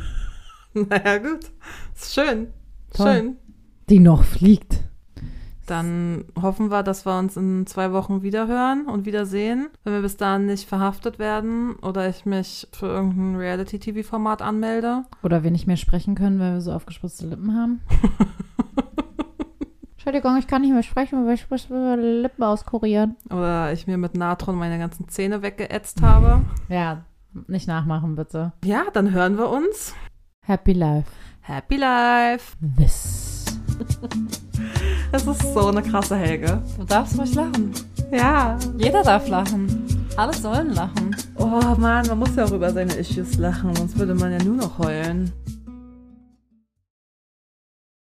Naja, gut. Ist schön. Toll. Schön. die noch fliegt. Dann hoffen wir, dass wir uns in zwei Wochen wiederhören und wiedersehen. Wenn wir bis dahin nicht verhaftet werden oder ich mich für irgendein Reality-TV-Format anmelde. Oder wir nicht mehr sprechen können, weil wir so aufgespritzte Lippen haben. Entschuldigung, ich kann nicht mehr sprechen, weil ich meine Lippen auskurieren. Oder ich mir mit Natron meine ganzen Zähne weggeätzt habe. Ja, nicht nachmachen, bitte. Ja, dann hören wir uns. Happy Life. Happy Life. This. Das ist so eine krasse Helge. Du darfst ruhig lachen. Ja. Jeder darf lachen. Alle sollen lachen. Oh Mann, man muss ja auch über seine Issues lachen, sonst würde man ja nur noch heulen.